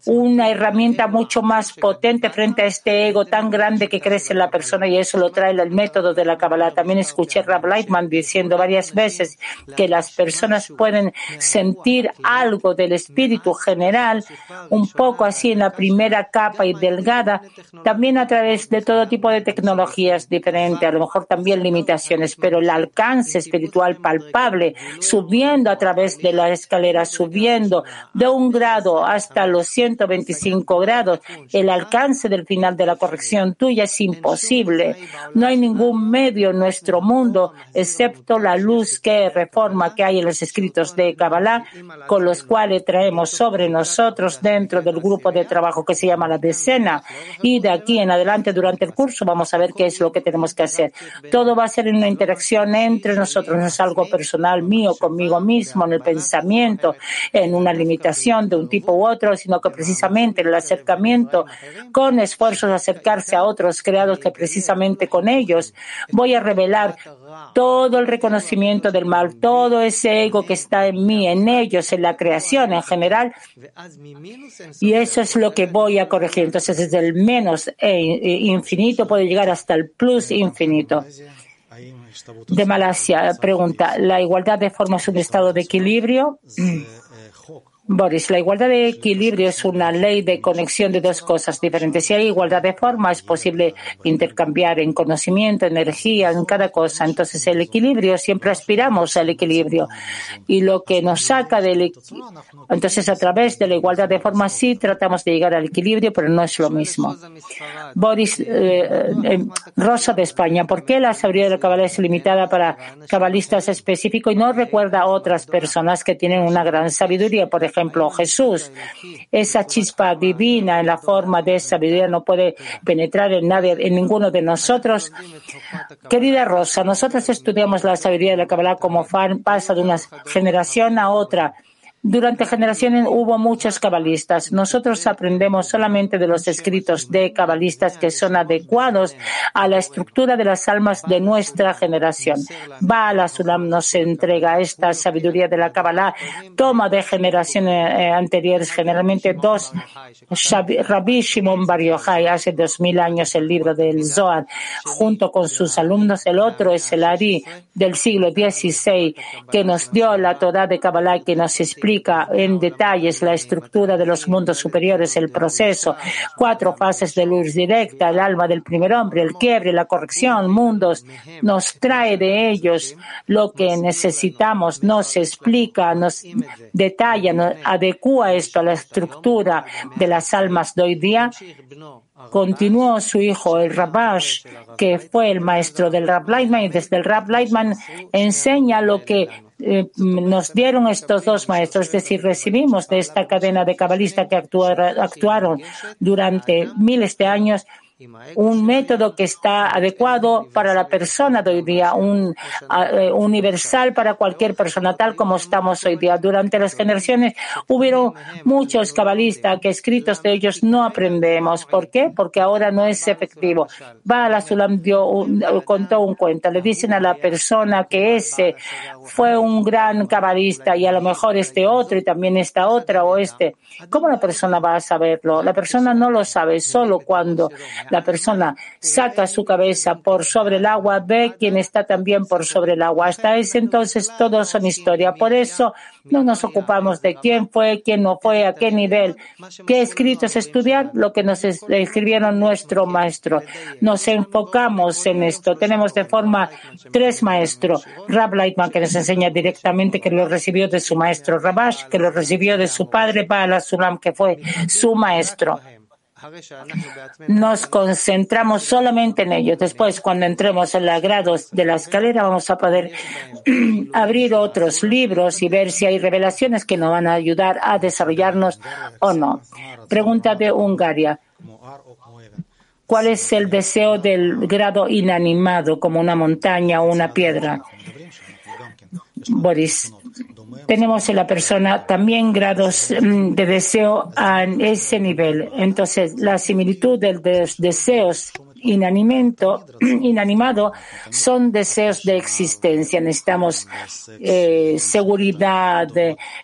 una herramienta mucho más potente frente a este ego tan grande que crece en la persona y eso lo trae el método de la Kabbalah. También escuché a Rab Lightman diciendo varias veces que las personas pueden sentir algo del espíritu general, un poco así en la primera capa y delgada, también a través de todo tipo de tecnologías diferentes, a lo mejor también limitaciones, pero el alcance espiritual palpable, subiendo a través de la escalera, subiendo de un grado hasta los 125 grados, el alcance del final de la corrección tuya es imposible. No hay ningún medio en nuestro mundo, excepto la luz que reforma que hay en los escritos de Kabbalah, con los cuales traemos sobre nosotros dentro del grupo de trabajo que se llama la decena. Y de aquí en adelante, durante el curso, vamos a ver qué es lo que tenemos que hacer. Todo va a ser en una interacción entre nosotros, no es algo personal mío, conmigo mismo, en el pensamiento, en una limitación de un tipo u otro, sino que precisamente el acercamiento con esfuerzos de acercarse a otros creados que precisamente con ellos voy a revelar todo el reconocimiento del mal, todo ese ego que está en mí, en ellos, en la creación en general. Y eso es lo que voy a corregir. Entonces, desde el menos e infinito puede llegar hasta el plus infinito. De Malasia pregunta, ¿la igualdad de forma es un estado de equilibrio? Boris, la igualdad de equilibrio es una ley de conexión de dos cosas diferentes. Si hay igualdad de forma, es posible intercambiar en conocimiento, energía, en cada cosa. Entonces, el equilibrio, siempre aspiramos al equilibrio. Y lo que nos saca del entonces, a través de la igualdad de forma, sí tratamos de llegar al equilibrio, pero no es lo mismo. Boris, eh, eh, Rosa de España, ¿por qué la sabiduría de la es limitada para cabalistas específicos y no recuerda a otras personas que tienen una gran sabiduría? Por ejemplo, Jesús. Esa chispa divina en la forma de sabiduría no puede penetrar en nadie, en ninguno de nosotros. Querida Rosa, nosotros estudiamos la sabiduría de la Kabbalah como fan, pasa de una generación a otra Durante generaciones hubo muchos cabalistas. Nosotros aprendemos solamente de los escritos de cabalistas que son adecuados a la estructura de las almas de nuestra generación. Baal Sulam nos entrega esta sabiduría de la Kabbalah, toma de generaciones eh, anteriores, generalmente dos. Rabbi Shimon Bar Yochai, hace dos mil años el libro del Zohar, junto con sus alumnos. El otro es el Ari del siglo XVI, que nos dio la Torah de Kabbalah, que nos explica en detalles la estructura de los mundos superiores, el proceso, cuatro fases de luz directa, el alma del primer hombre, el quiebre, la corrección, mundos, nos trae de ellos lo que necesitamos, nos explica, nos detalla, nos adecua esto a la estructura de las almas de hoy día. Continuó su hijo, el Rabash, que fue el maestro del Rab Lightman, y desde el Rab Lightman enseña lo que eh, nos dieron estos dos maestros, es decir, recibimos de esta cadena de cabalistas que actuaron durante miles de años un método que está adecuado para la persona de hoy día, un eh, universal para cualquier persona, tal como estamos hoy día. Durante las generaciones hubieron muchos cabalistas que escritos de ellos no aprendemos. ¿Por qué? Porque ahora no es efectivo. Bala Sulam dio contó un cuento. Le dicen a la persona que ese fue un gran cabalista y a lo mejor este otro y también esta otra o este. ¿Cómo la persona va a saberlo? La persona no lo sabe solo cuando la persona saca su cabeza por sobre el agua, ve quién está también por sobre el agua. Hasta ese entonces todos son historia. Por eso no nos ocupamos de quién fue, quién no fue, a qué nivel, qué escritos estudiar, lo que nos escribieron nuestro maestro. Nos enfocamos en esto. Tenemos de forma tres maestros. Rab Lightman, que nos enseña directamente que lo recibió de su maestro Rabash, que lo recibió de su padre Baal Sulam, que fue su maestro nos concentramos solamente en ello. Después, cuando entremos en los grados de la escalera, vamos a poder abrir otros libros y ver si hay revelaciones que nos van a ayudar a desarrollarnos o no. Pregunta de Hungaria. ¿Cuál es el deseo del grado inanimado, como una montaña o una piedra? Boris, tenemos en la persona también grados mm, de deseo a ese nivel. Entonces, la similitud de los deseos inanimado son deseos de existencia. Necesitamos eh, seguridad.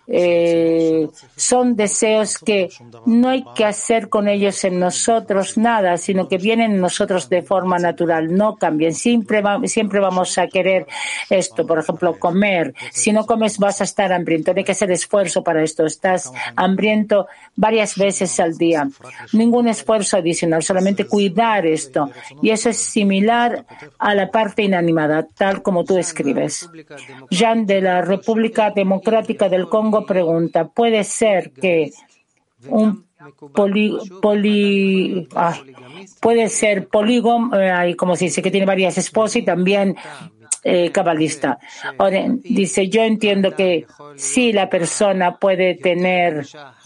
Eh, son deseos que no hay que hacer con ellos en nosotros nada, sino que vienen en nosotros de forma natural. No cambian. Siempre, siempre vamos a querer esto. Por ejemplo, comer. Si no comes vas a estar hambriento. Hay que hacer esfuerzo para esto. Estás hambriento varias veces al día. Ningún esfuerzo adicional, solamente cuidar esto. Y eso es similar a la parte inanimada, tal como tú escribes. Jean de la República Democrática del Congo pregunta, ¿puede ser que un poli, puede ser polígono, eh, como se dice que tiene varias esposas y también eh, cabalista. Ahora, dice, yo entiendo que sí, la persona puede tener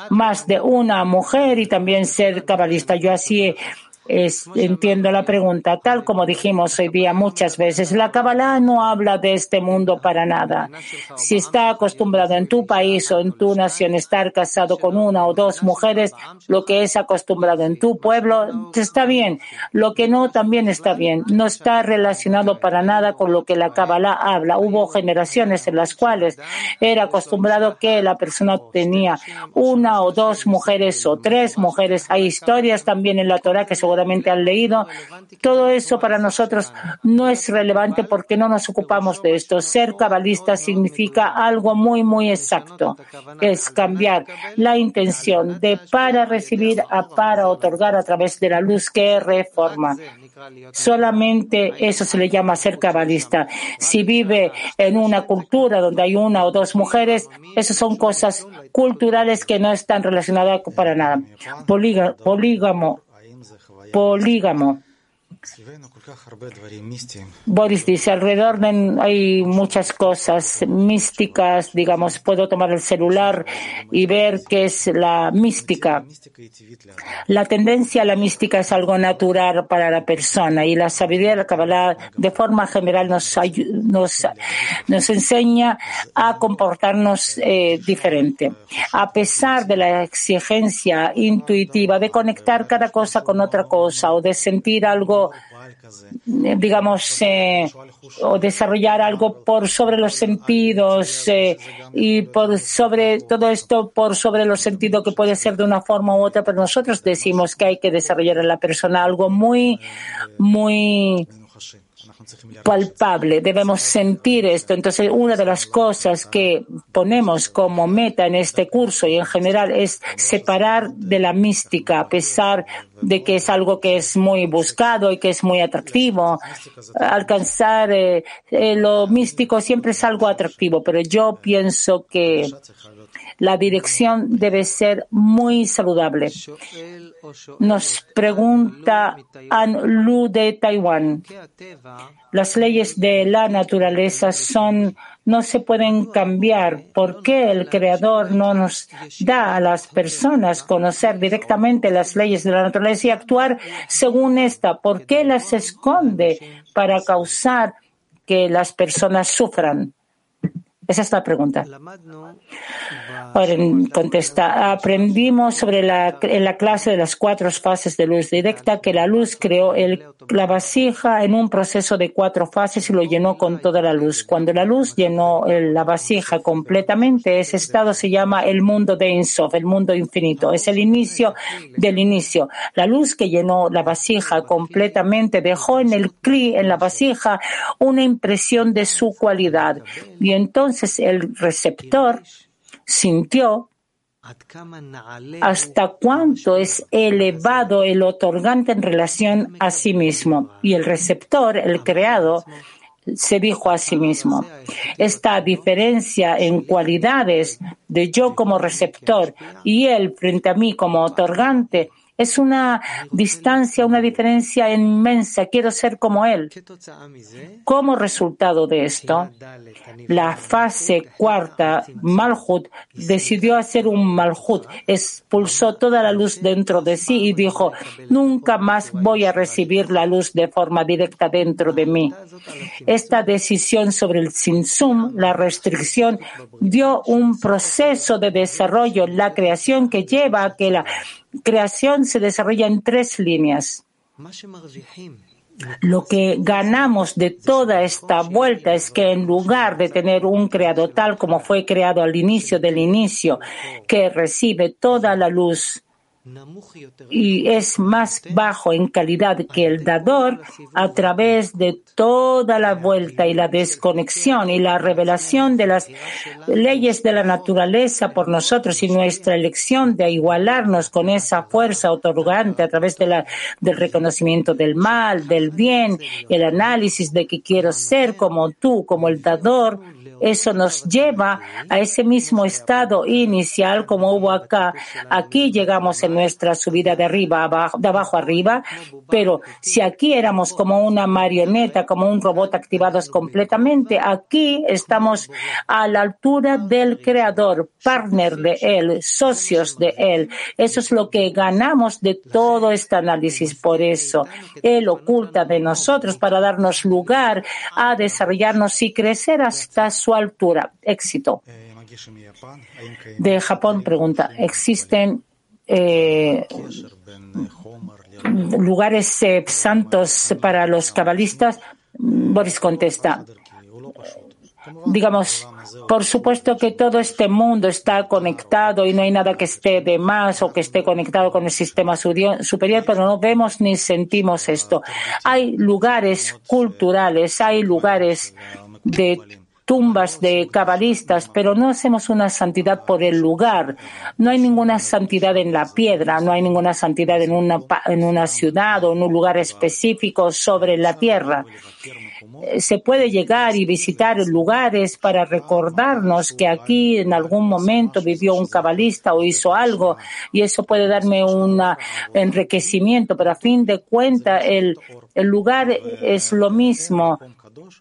más de una mujer y también ser cabalista. Yo así entiendo la pregunta. Tal como dijimos hoy día muchas veces, la Kabbalah no habla de este mundo para nada. Si está acostumbrado en tu país o en tu nación estar casado con una o dos mujeres, lo que es acostumbrado en tu pueblo está bien. Lo que no también está bien. No está relacionado para nada con lo que la Kabbalah habla. Hubo generaciones en las cuales era acostumbrado que la persona tenía una o dos mujeres o tres mujeres. Hay historias también en la Torah que han leído. Todo eso para nosotros no es relevante porque no nos ocupamos de esto. Ser cabalista significa algo muy, muy exacto. Es cambiar la intención de para recibir a para otorgar a través de la luz que reforma. Solamente eso se le llama ser cabalista. Si vive en una cultura donde hay una o dos mujeres, esas son cosas culturales que no están relacionadas para nada. polígamo polígamo. Boris dice, alrededor de, hay muchas cosas místicas, digamos, puedo tomar el celular y ver qué es la mística. La tendencia a la mística es algo natural para la persona y la sabiduría de la Kabbalah de forma general nos, nos, nos enseña a comportarnos eh, diferente. A pesar de la exigencia intuitiva de conectar cada cosa con otra cosa o de sentir algo digamos, eh, o desarrollar algo por sobre los sentidos eh, y por sobre todo esto por sobre los sentidos que puede ser de una forma u otra, pero nosotros decimos que hay que desarrollar en la persona algo muy, muy palpable, debemos sentir esto. Entonces, una de las cosas que ponemos como meta en este curso y en general es separar de la mística, a pesar de que es algo que es muy buscado y que es muy atractivo. Alcanzar eh, eh, lo místico siempre es algo atractivo, pero yo pienso que la dirección debe ser muy saludable. Nos pregunta An Lu de Taiwán. Las leyes de la naturaleza son no se pueden cambiar. ¿Por qué el Creador no nos da a las personas conocer directamente las leyes de la naturaleza y actuar según esta? ¿Por qué las esconde para causar que las personas sufran? Esa es la pregunta. Ahora contesta, aprendimos sobre la, en la clase de las cuatro fases de luz directa que la luz creó el, la vasija en un proceso de cuatro fases y lo llenó con toda la luz. Cuando la luz llenó la vasija completamente, ese estado se llama el mundo de Insof, el mundo infinito. Es el inicio del inicio. La luz que llenó la vasija completamente dejó en el cli, en la vasija, una impresión de su cualidad. Y entonces entonces el receptor sintió hasta cuánto es elevado el otorgante en relación a sí mismo. Y el receptor, el creado, se dijo a sí mismo. Esta diferencia en cualidades de yo como receptor y él frente a mí como otorgante es una distancia, una diferencia inmensa. Quiero ser como Él. Como resultado de esto, la fase cuarta, Malhut, decidió hacer un Malhut, expulsó toda la luz dentro de sí y dijo, nunca más voy a recibir la luz de forma directa dentro de mí. Esta decisión sobre el Sinsum, la restricción, dio un proceso de desarrollo la creación que lleva a que la creación se desarrolla en tres líneas. Lo que ganamos de toda esta vuelta es que en lugar de tener un creado tal como fue creado al inicio del inicio, que recibe toda la luz y es más bajo en calidad que el dador a través de toda la vuelta y la desconexión y la revelación de las leyes de la naturaleza por nosotros y nuestra elección de igualarnos con esa fuerza otorgante a través del reconocimiento del mal, del bien, el análisis de que quiero ser como tú, como el dador, eso nos lleva a ese mismo estado inicial como hubo acá. Aquí llegamos en nuestra subida de arriba abajo, de abajo arriba, pero si aquí éramos como una marioneta, como un robot activados completamente, aquí estamos a la altura del creador, partner de él, socios de él. Eso es lo que ganamos de todo este análisis. Por eso, él oculta de nosotros para darnos lugar a desarrollarnos y crecer hasta su altura. Éxito. De Japón pregunta, ¿existen eh, lugares eh, santos para los cabalistas? Boris contesta, digamos, por supuesto que todo este mundo está conectado y no hay nada que esté de más o que esté conectado con el sistema superior, pero no vemos ni sentimos esto. Hay lugares culturales, hay lugares de tumbas de cabalistas, pero no hacemos una santidad por el lugar. No hay ninguna santidad en la piedra, no hay ninguna santidad en una, en una ciudad o en un lugar específico sobre la tierra. Eh, se puede llegar y visitar lugares para recordarnos que aquí en algún momento vivió un cabalista o hizo algo y eso puede darme un enriquecimiento, pero a fin de cuentas el, el lugar es lo mismo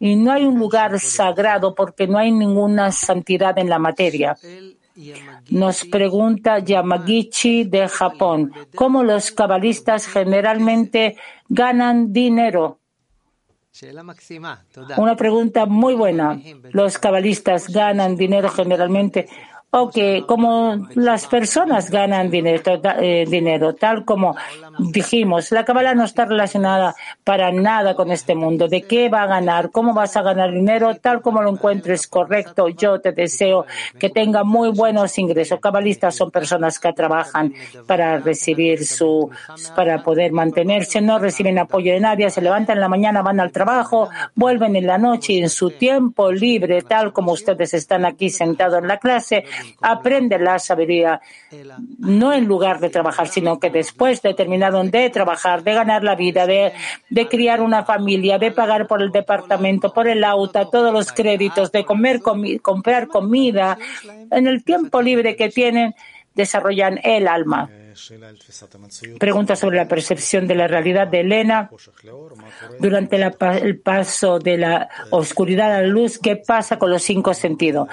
y no hay un lugar sagrado porque no hay ninguna santidad en la materia. Nos pregunta Yamagichi de Japón, ¿cómo los cabalistas generalmente ganan dinero? Una pregunta muy buena. Los cabalistas ganan dinero generalmente o que como las personas ganan dinero, eh, dinero, tal como dijimos, la Kabbalah no está relacionada para nada con este mundo. ¿De qué va a ganar? ¿Cómo vas a ganar dinero? Tal como lo encuentres correcto, yo te deseo que tenga muy buenos ingresos. Cabalistas son personas que trabajan para recibir su, para poder mantenerse, no reciben apoyo de nadie, se levantan en la mañana, van al trabajo, vuelven en la noche y en su tiempo libre, tal como ustedes están aquí sentados en la clase, aprende la sabiduría, no en lugar de trabajar, sino que después de terminar de trabajar, de ganar la vida, de, de criar una familia, de pagar por el departamento, por el auto, todos los créditos, de comer, comprar comida, en el tiempo libre que tienen, desarrollan el alma. Pregunta sobre la percepción de la realidad de Elena durante el paso de la oscuridad a la luz. ¿Qué pasa con los cinco sentidos?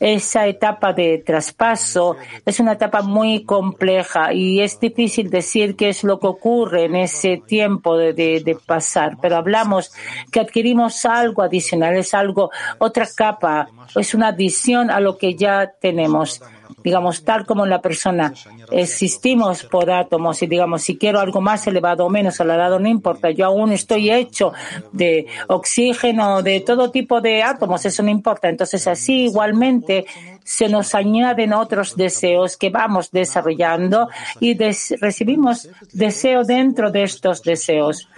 Esa etapa de traspaso es una etapa muy compleja y es difícil decir qué es lo que ocurre en ese tiempo de, de pasar, pero hablamos que adquirimos algo adicional, es algo, otra capa, es una adición a lo que ya tenemos digamos, tal como en la persona existimos por átomos y digamos, si quiero algo más elevado o menos elevado, no importa, yo aún estoy hecho de oxígeno, de todo tipo de átomos, eso no importa. Entonces, así igualmente se nos añaden otros deseos que vamos desarrollando y recibimos deseo dentro de estos deseos.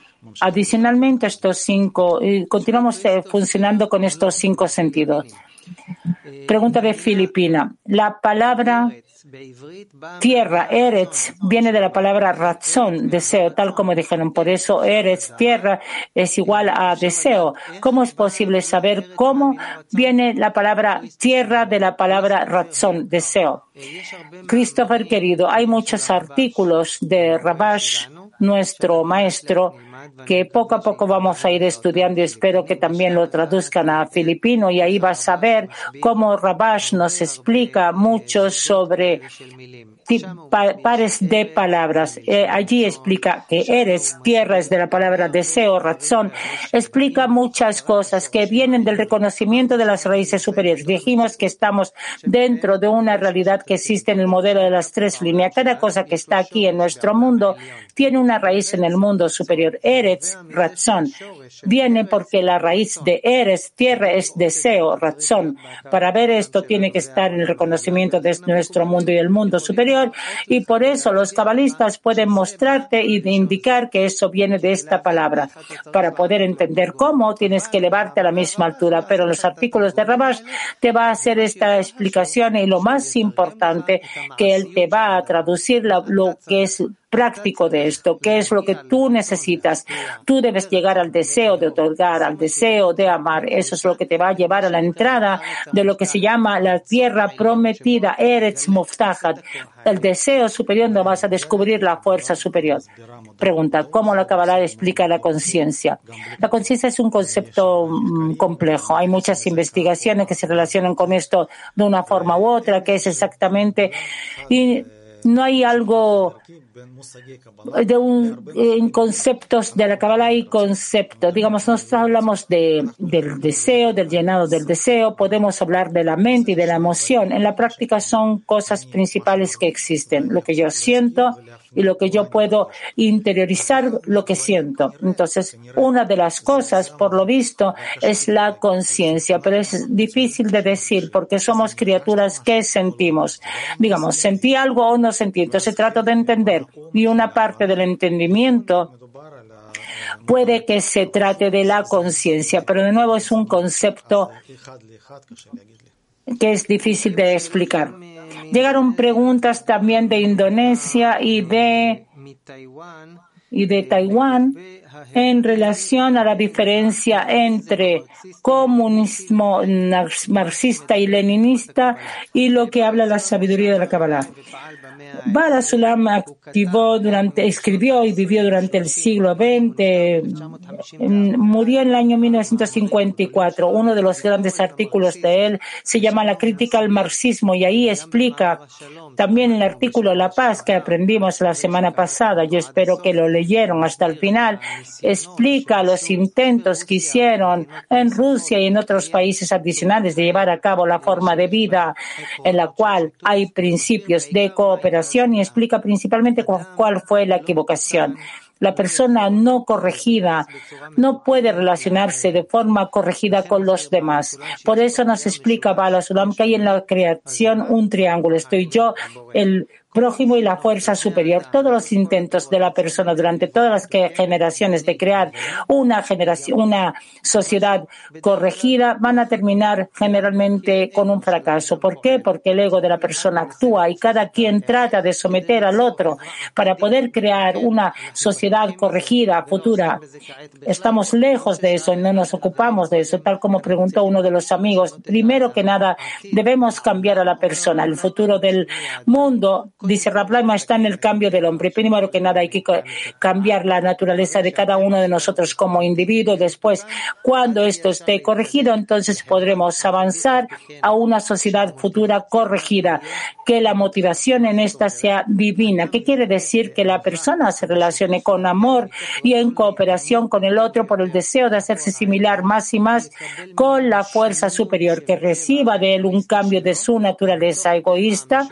Adicionalmente, estos cinco, continuamos eh, funcionando con estos cinco sentidos. Pregunta de Filipina. La palabra tierra, Eretz, viene de la palabra razón, deseo, tal como dijeron. Por eso Eretz, tierra, es igual a deseo. ¿Cómo es posible saber cómo viene la palabra tierra de la palabra razón, deseo? Christopher querido, hay muchos artículos de Rabash, nuestro maestro, que poco a poco vamos a ir estudiando y espero que también lo traduzcan a filipino y ahí vas a ver cómo Rabash nos explica mucho sobre pares de palabras. Eh, allí explica que eres, tierra es de la palabra deseo, razón. Explica muchas cosas que vienen del reconocimiento de las raíces superiores. Dijimos que estamos dentro de una realidad que existe en el modelo de las tres líneas. Cada cosa que está aquí en nuestro mundo tiene una raíz en el mundo superior. Eres, razón. Viene porque la raíz de eres, tierra, es deseo, razón. Para ver esto tiene que estar en el reconocimiento de nuestro mundo y el mundo superior y por eso los cabalistas pueden mostrarte y indicar que eso viene de esta palabra. Para poder entender cómo tienes que elevarte a la misma altura, pero los artículos de Rabash te va a hacer esta explicación y lo más importante que él te va a traducir lo que es práctico de esto, qué es lo que tú necesitas. Tú debes llegar al deseo de otorgar, al deseo de amar. Eso es lo que te va a llevar a la entrada de lo que se llama la tierra prometida, Eretz Muftahat. El deseo superior no vas a descubrir la fuerza superior. Pregunta, ¿cómo la Kabbalah explica la conciencia? La conciencia es un concepto mm, complejo. Hay muchas investigaciones que se relacionan con esto de una forma u otra, que es exactamente, y no hay algo de un, en conceptos de la Kabbalah hay conceptos. Digamos, nosotros hablamos de, del deseo, del llenado del deseo, podemos hablar de la mente y de la emoción. En la práctica son cosas principales que existen. Lo que yo siento, y lo que yo puedo interiorizar lo que siento. Entonces, una de las cosas, por lo visto, es la conciencia, pero es difícil de decir porque somos criaturas que sentimos. Digamos, sentí algo o no sentí. Entonces, trato de entender. Y una parte del entendimiento puede que se trate de la conciencia, pero de nuevo es un concepto que es difícil de explicar. Llegaron preguntas también de Indonesia y de, y de Taiwán en relación a la diferencia entre comunismo marxista y leninista y lo que habla la sabiduría de la Kabbalah. Bala Sulam activó durante, escribió y vivió durante el siglo XX. Murió en el año 1954. Uno de los grandes artículos de él se llama La crítica al marxismo y ahí explica también el artículo La paz que aprendimos la semana pasada. Yo espero que lo leyeron hasta el final. Explica los intentos que hicieron en Rusia y en otros países adicionales de llevar a cabo la forma de vida en la cual hay principios de cooperación y explica principalmente cuál fue la equivocación. La persona no corregida no puede relacionarse de forma corregida con los demás. Por eso nos explica Bala Sulam que hay en la creación un triángulo. Estoy yo, el prójimo y la fuerza superior. Todos los intentos de la persona durante todas las generaciones de crear una generación, una sociedad corregida van a terminar generalmente con un fracaso. ¿Por qué? Porque el ego de la persona actúa y cada quien trata de someter al otro para poder crear una sociedad corregida futura. Estamos lejos de eso y no nos ocupamos de eso, tal como preguntó uno de los amigos. Primero que nada, debemos cambiar a la persona. El futuro del mundo dice Raplaima, está en el cambio del hombre. Primero que nada hay que cambiar la naturaleza de cada uno de nosotros como individuo. Después, cuando esto esté corregido, entonces podremos avanzar a una sociedad futura corregida, que la motivación en esta sea divina. ¿Qué quiere decir? Que la persona se relacione con amor y en cooperación con el otro por el deseo de hacerse similar más y más con la fuerza superior, que reciba de él un cambio de su naturaleza egoísta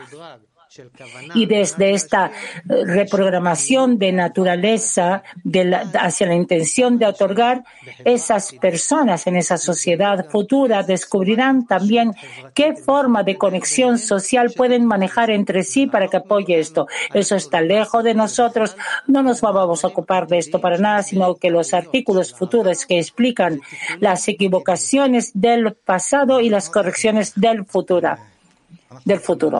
y desde esta eh, reprogramación de naturaleza hacia la intención de otorgar, esas personas en esa sociedad futura descubrirán también qué forma de conexión social pueden manejar entre sí para que apoye esto. Eso está lejos de nosotros. No nos vamos a ocupar de esto para nada, sino que los artículos futuros que explican las equivocaciones del pasado y las correcciones del futuro del futuro.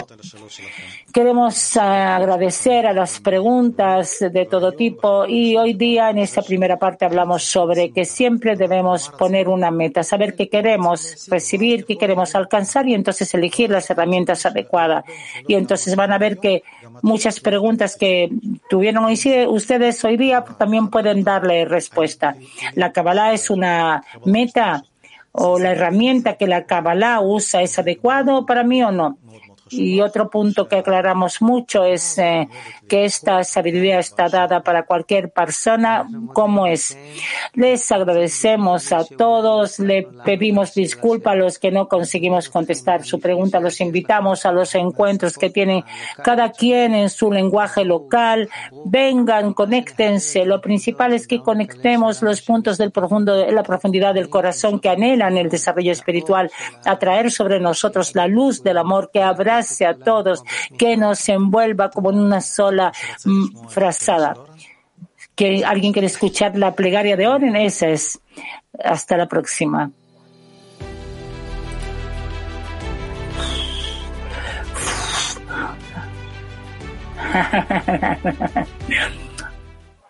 Queremos agradecer a las preguntas de todo tipo y hoy día en esta primera parte hablamos sobre que siempre debemos poner una meta, saber qué queremos recibir, qué queremos alcanzar y entonces elegir las herramientas adecuadas. Y entonces van a ver que muchas preguntas que tuvieron hoy, ustedes hoy día también pueden darle respuesta. La Kabbalah es una meta o la herramienta que la Kabbalah usa es adecuado para mí o no. Y otro punto que aclaramos mucho es eh, que esta sabiduría está dada para cualquier persona como es. Les agradecemos a todos, le pedimos disculpas a los que no conseguimos contestar su pregunta, los invitamos a los encuentros que tienen cada quien en su lenguaje local. Vengan, conéctense. Lo principal es que conectemos los puntos del profundo, la profundidad del corazón que anhelan el desarrollo espiritual, atraer sobre nosotros la luz del amor que abrace a todos, que nos envuelva como en una sola la frazada. ¿Que ¿Alguien quiere escuchar la plegaria de orden? Esa es. Hasta la próxima.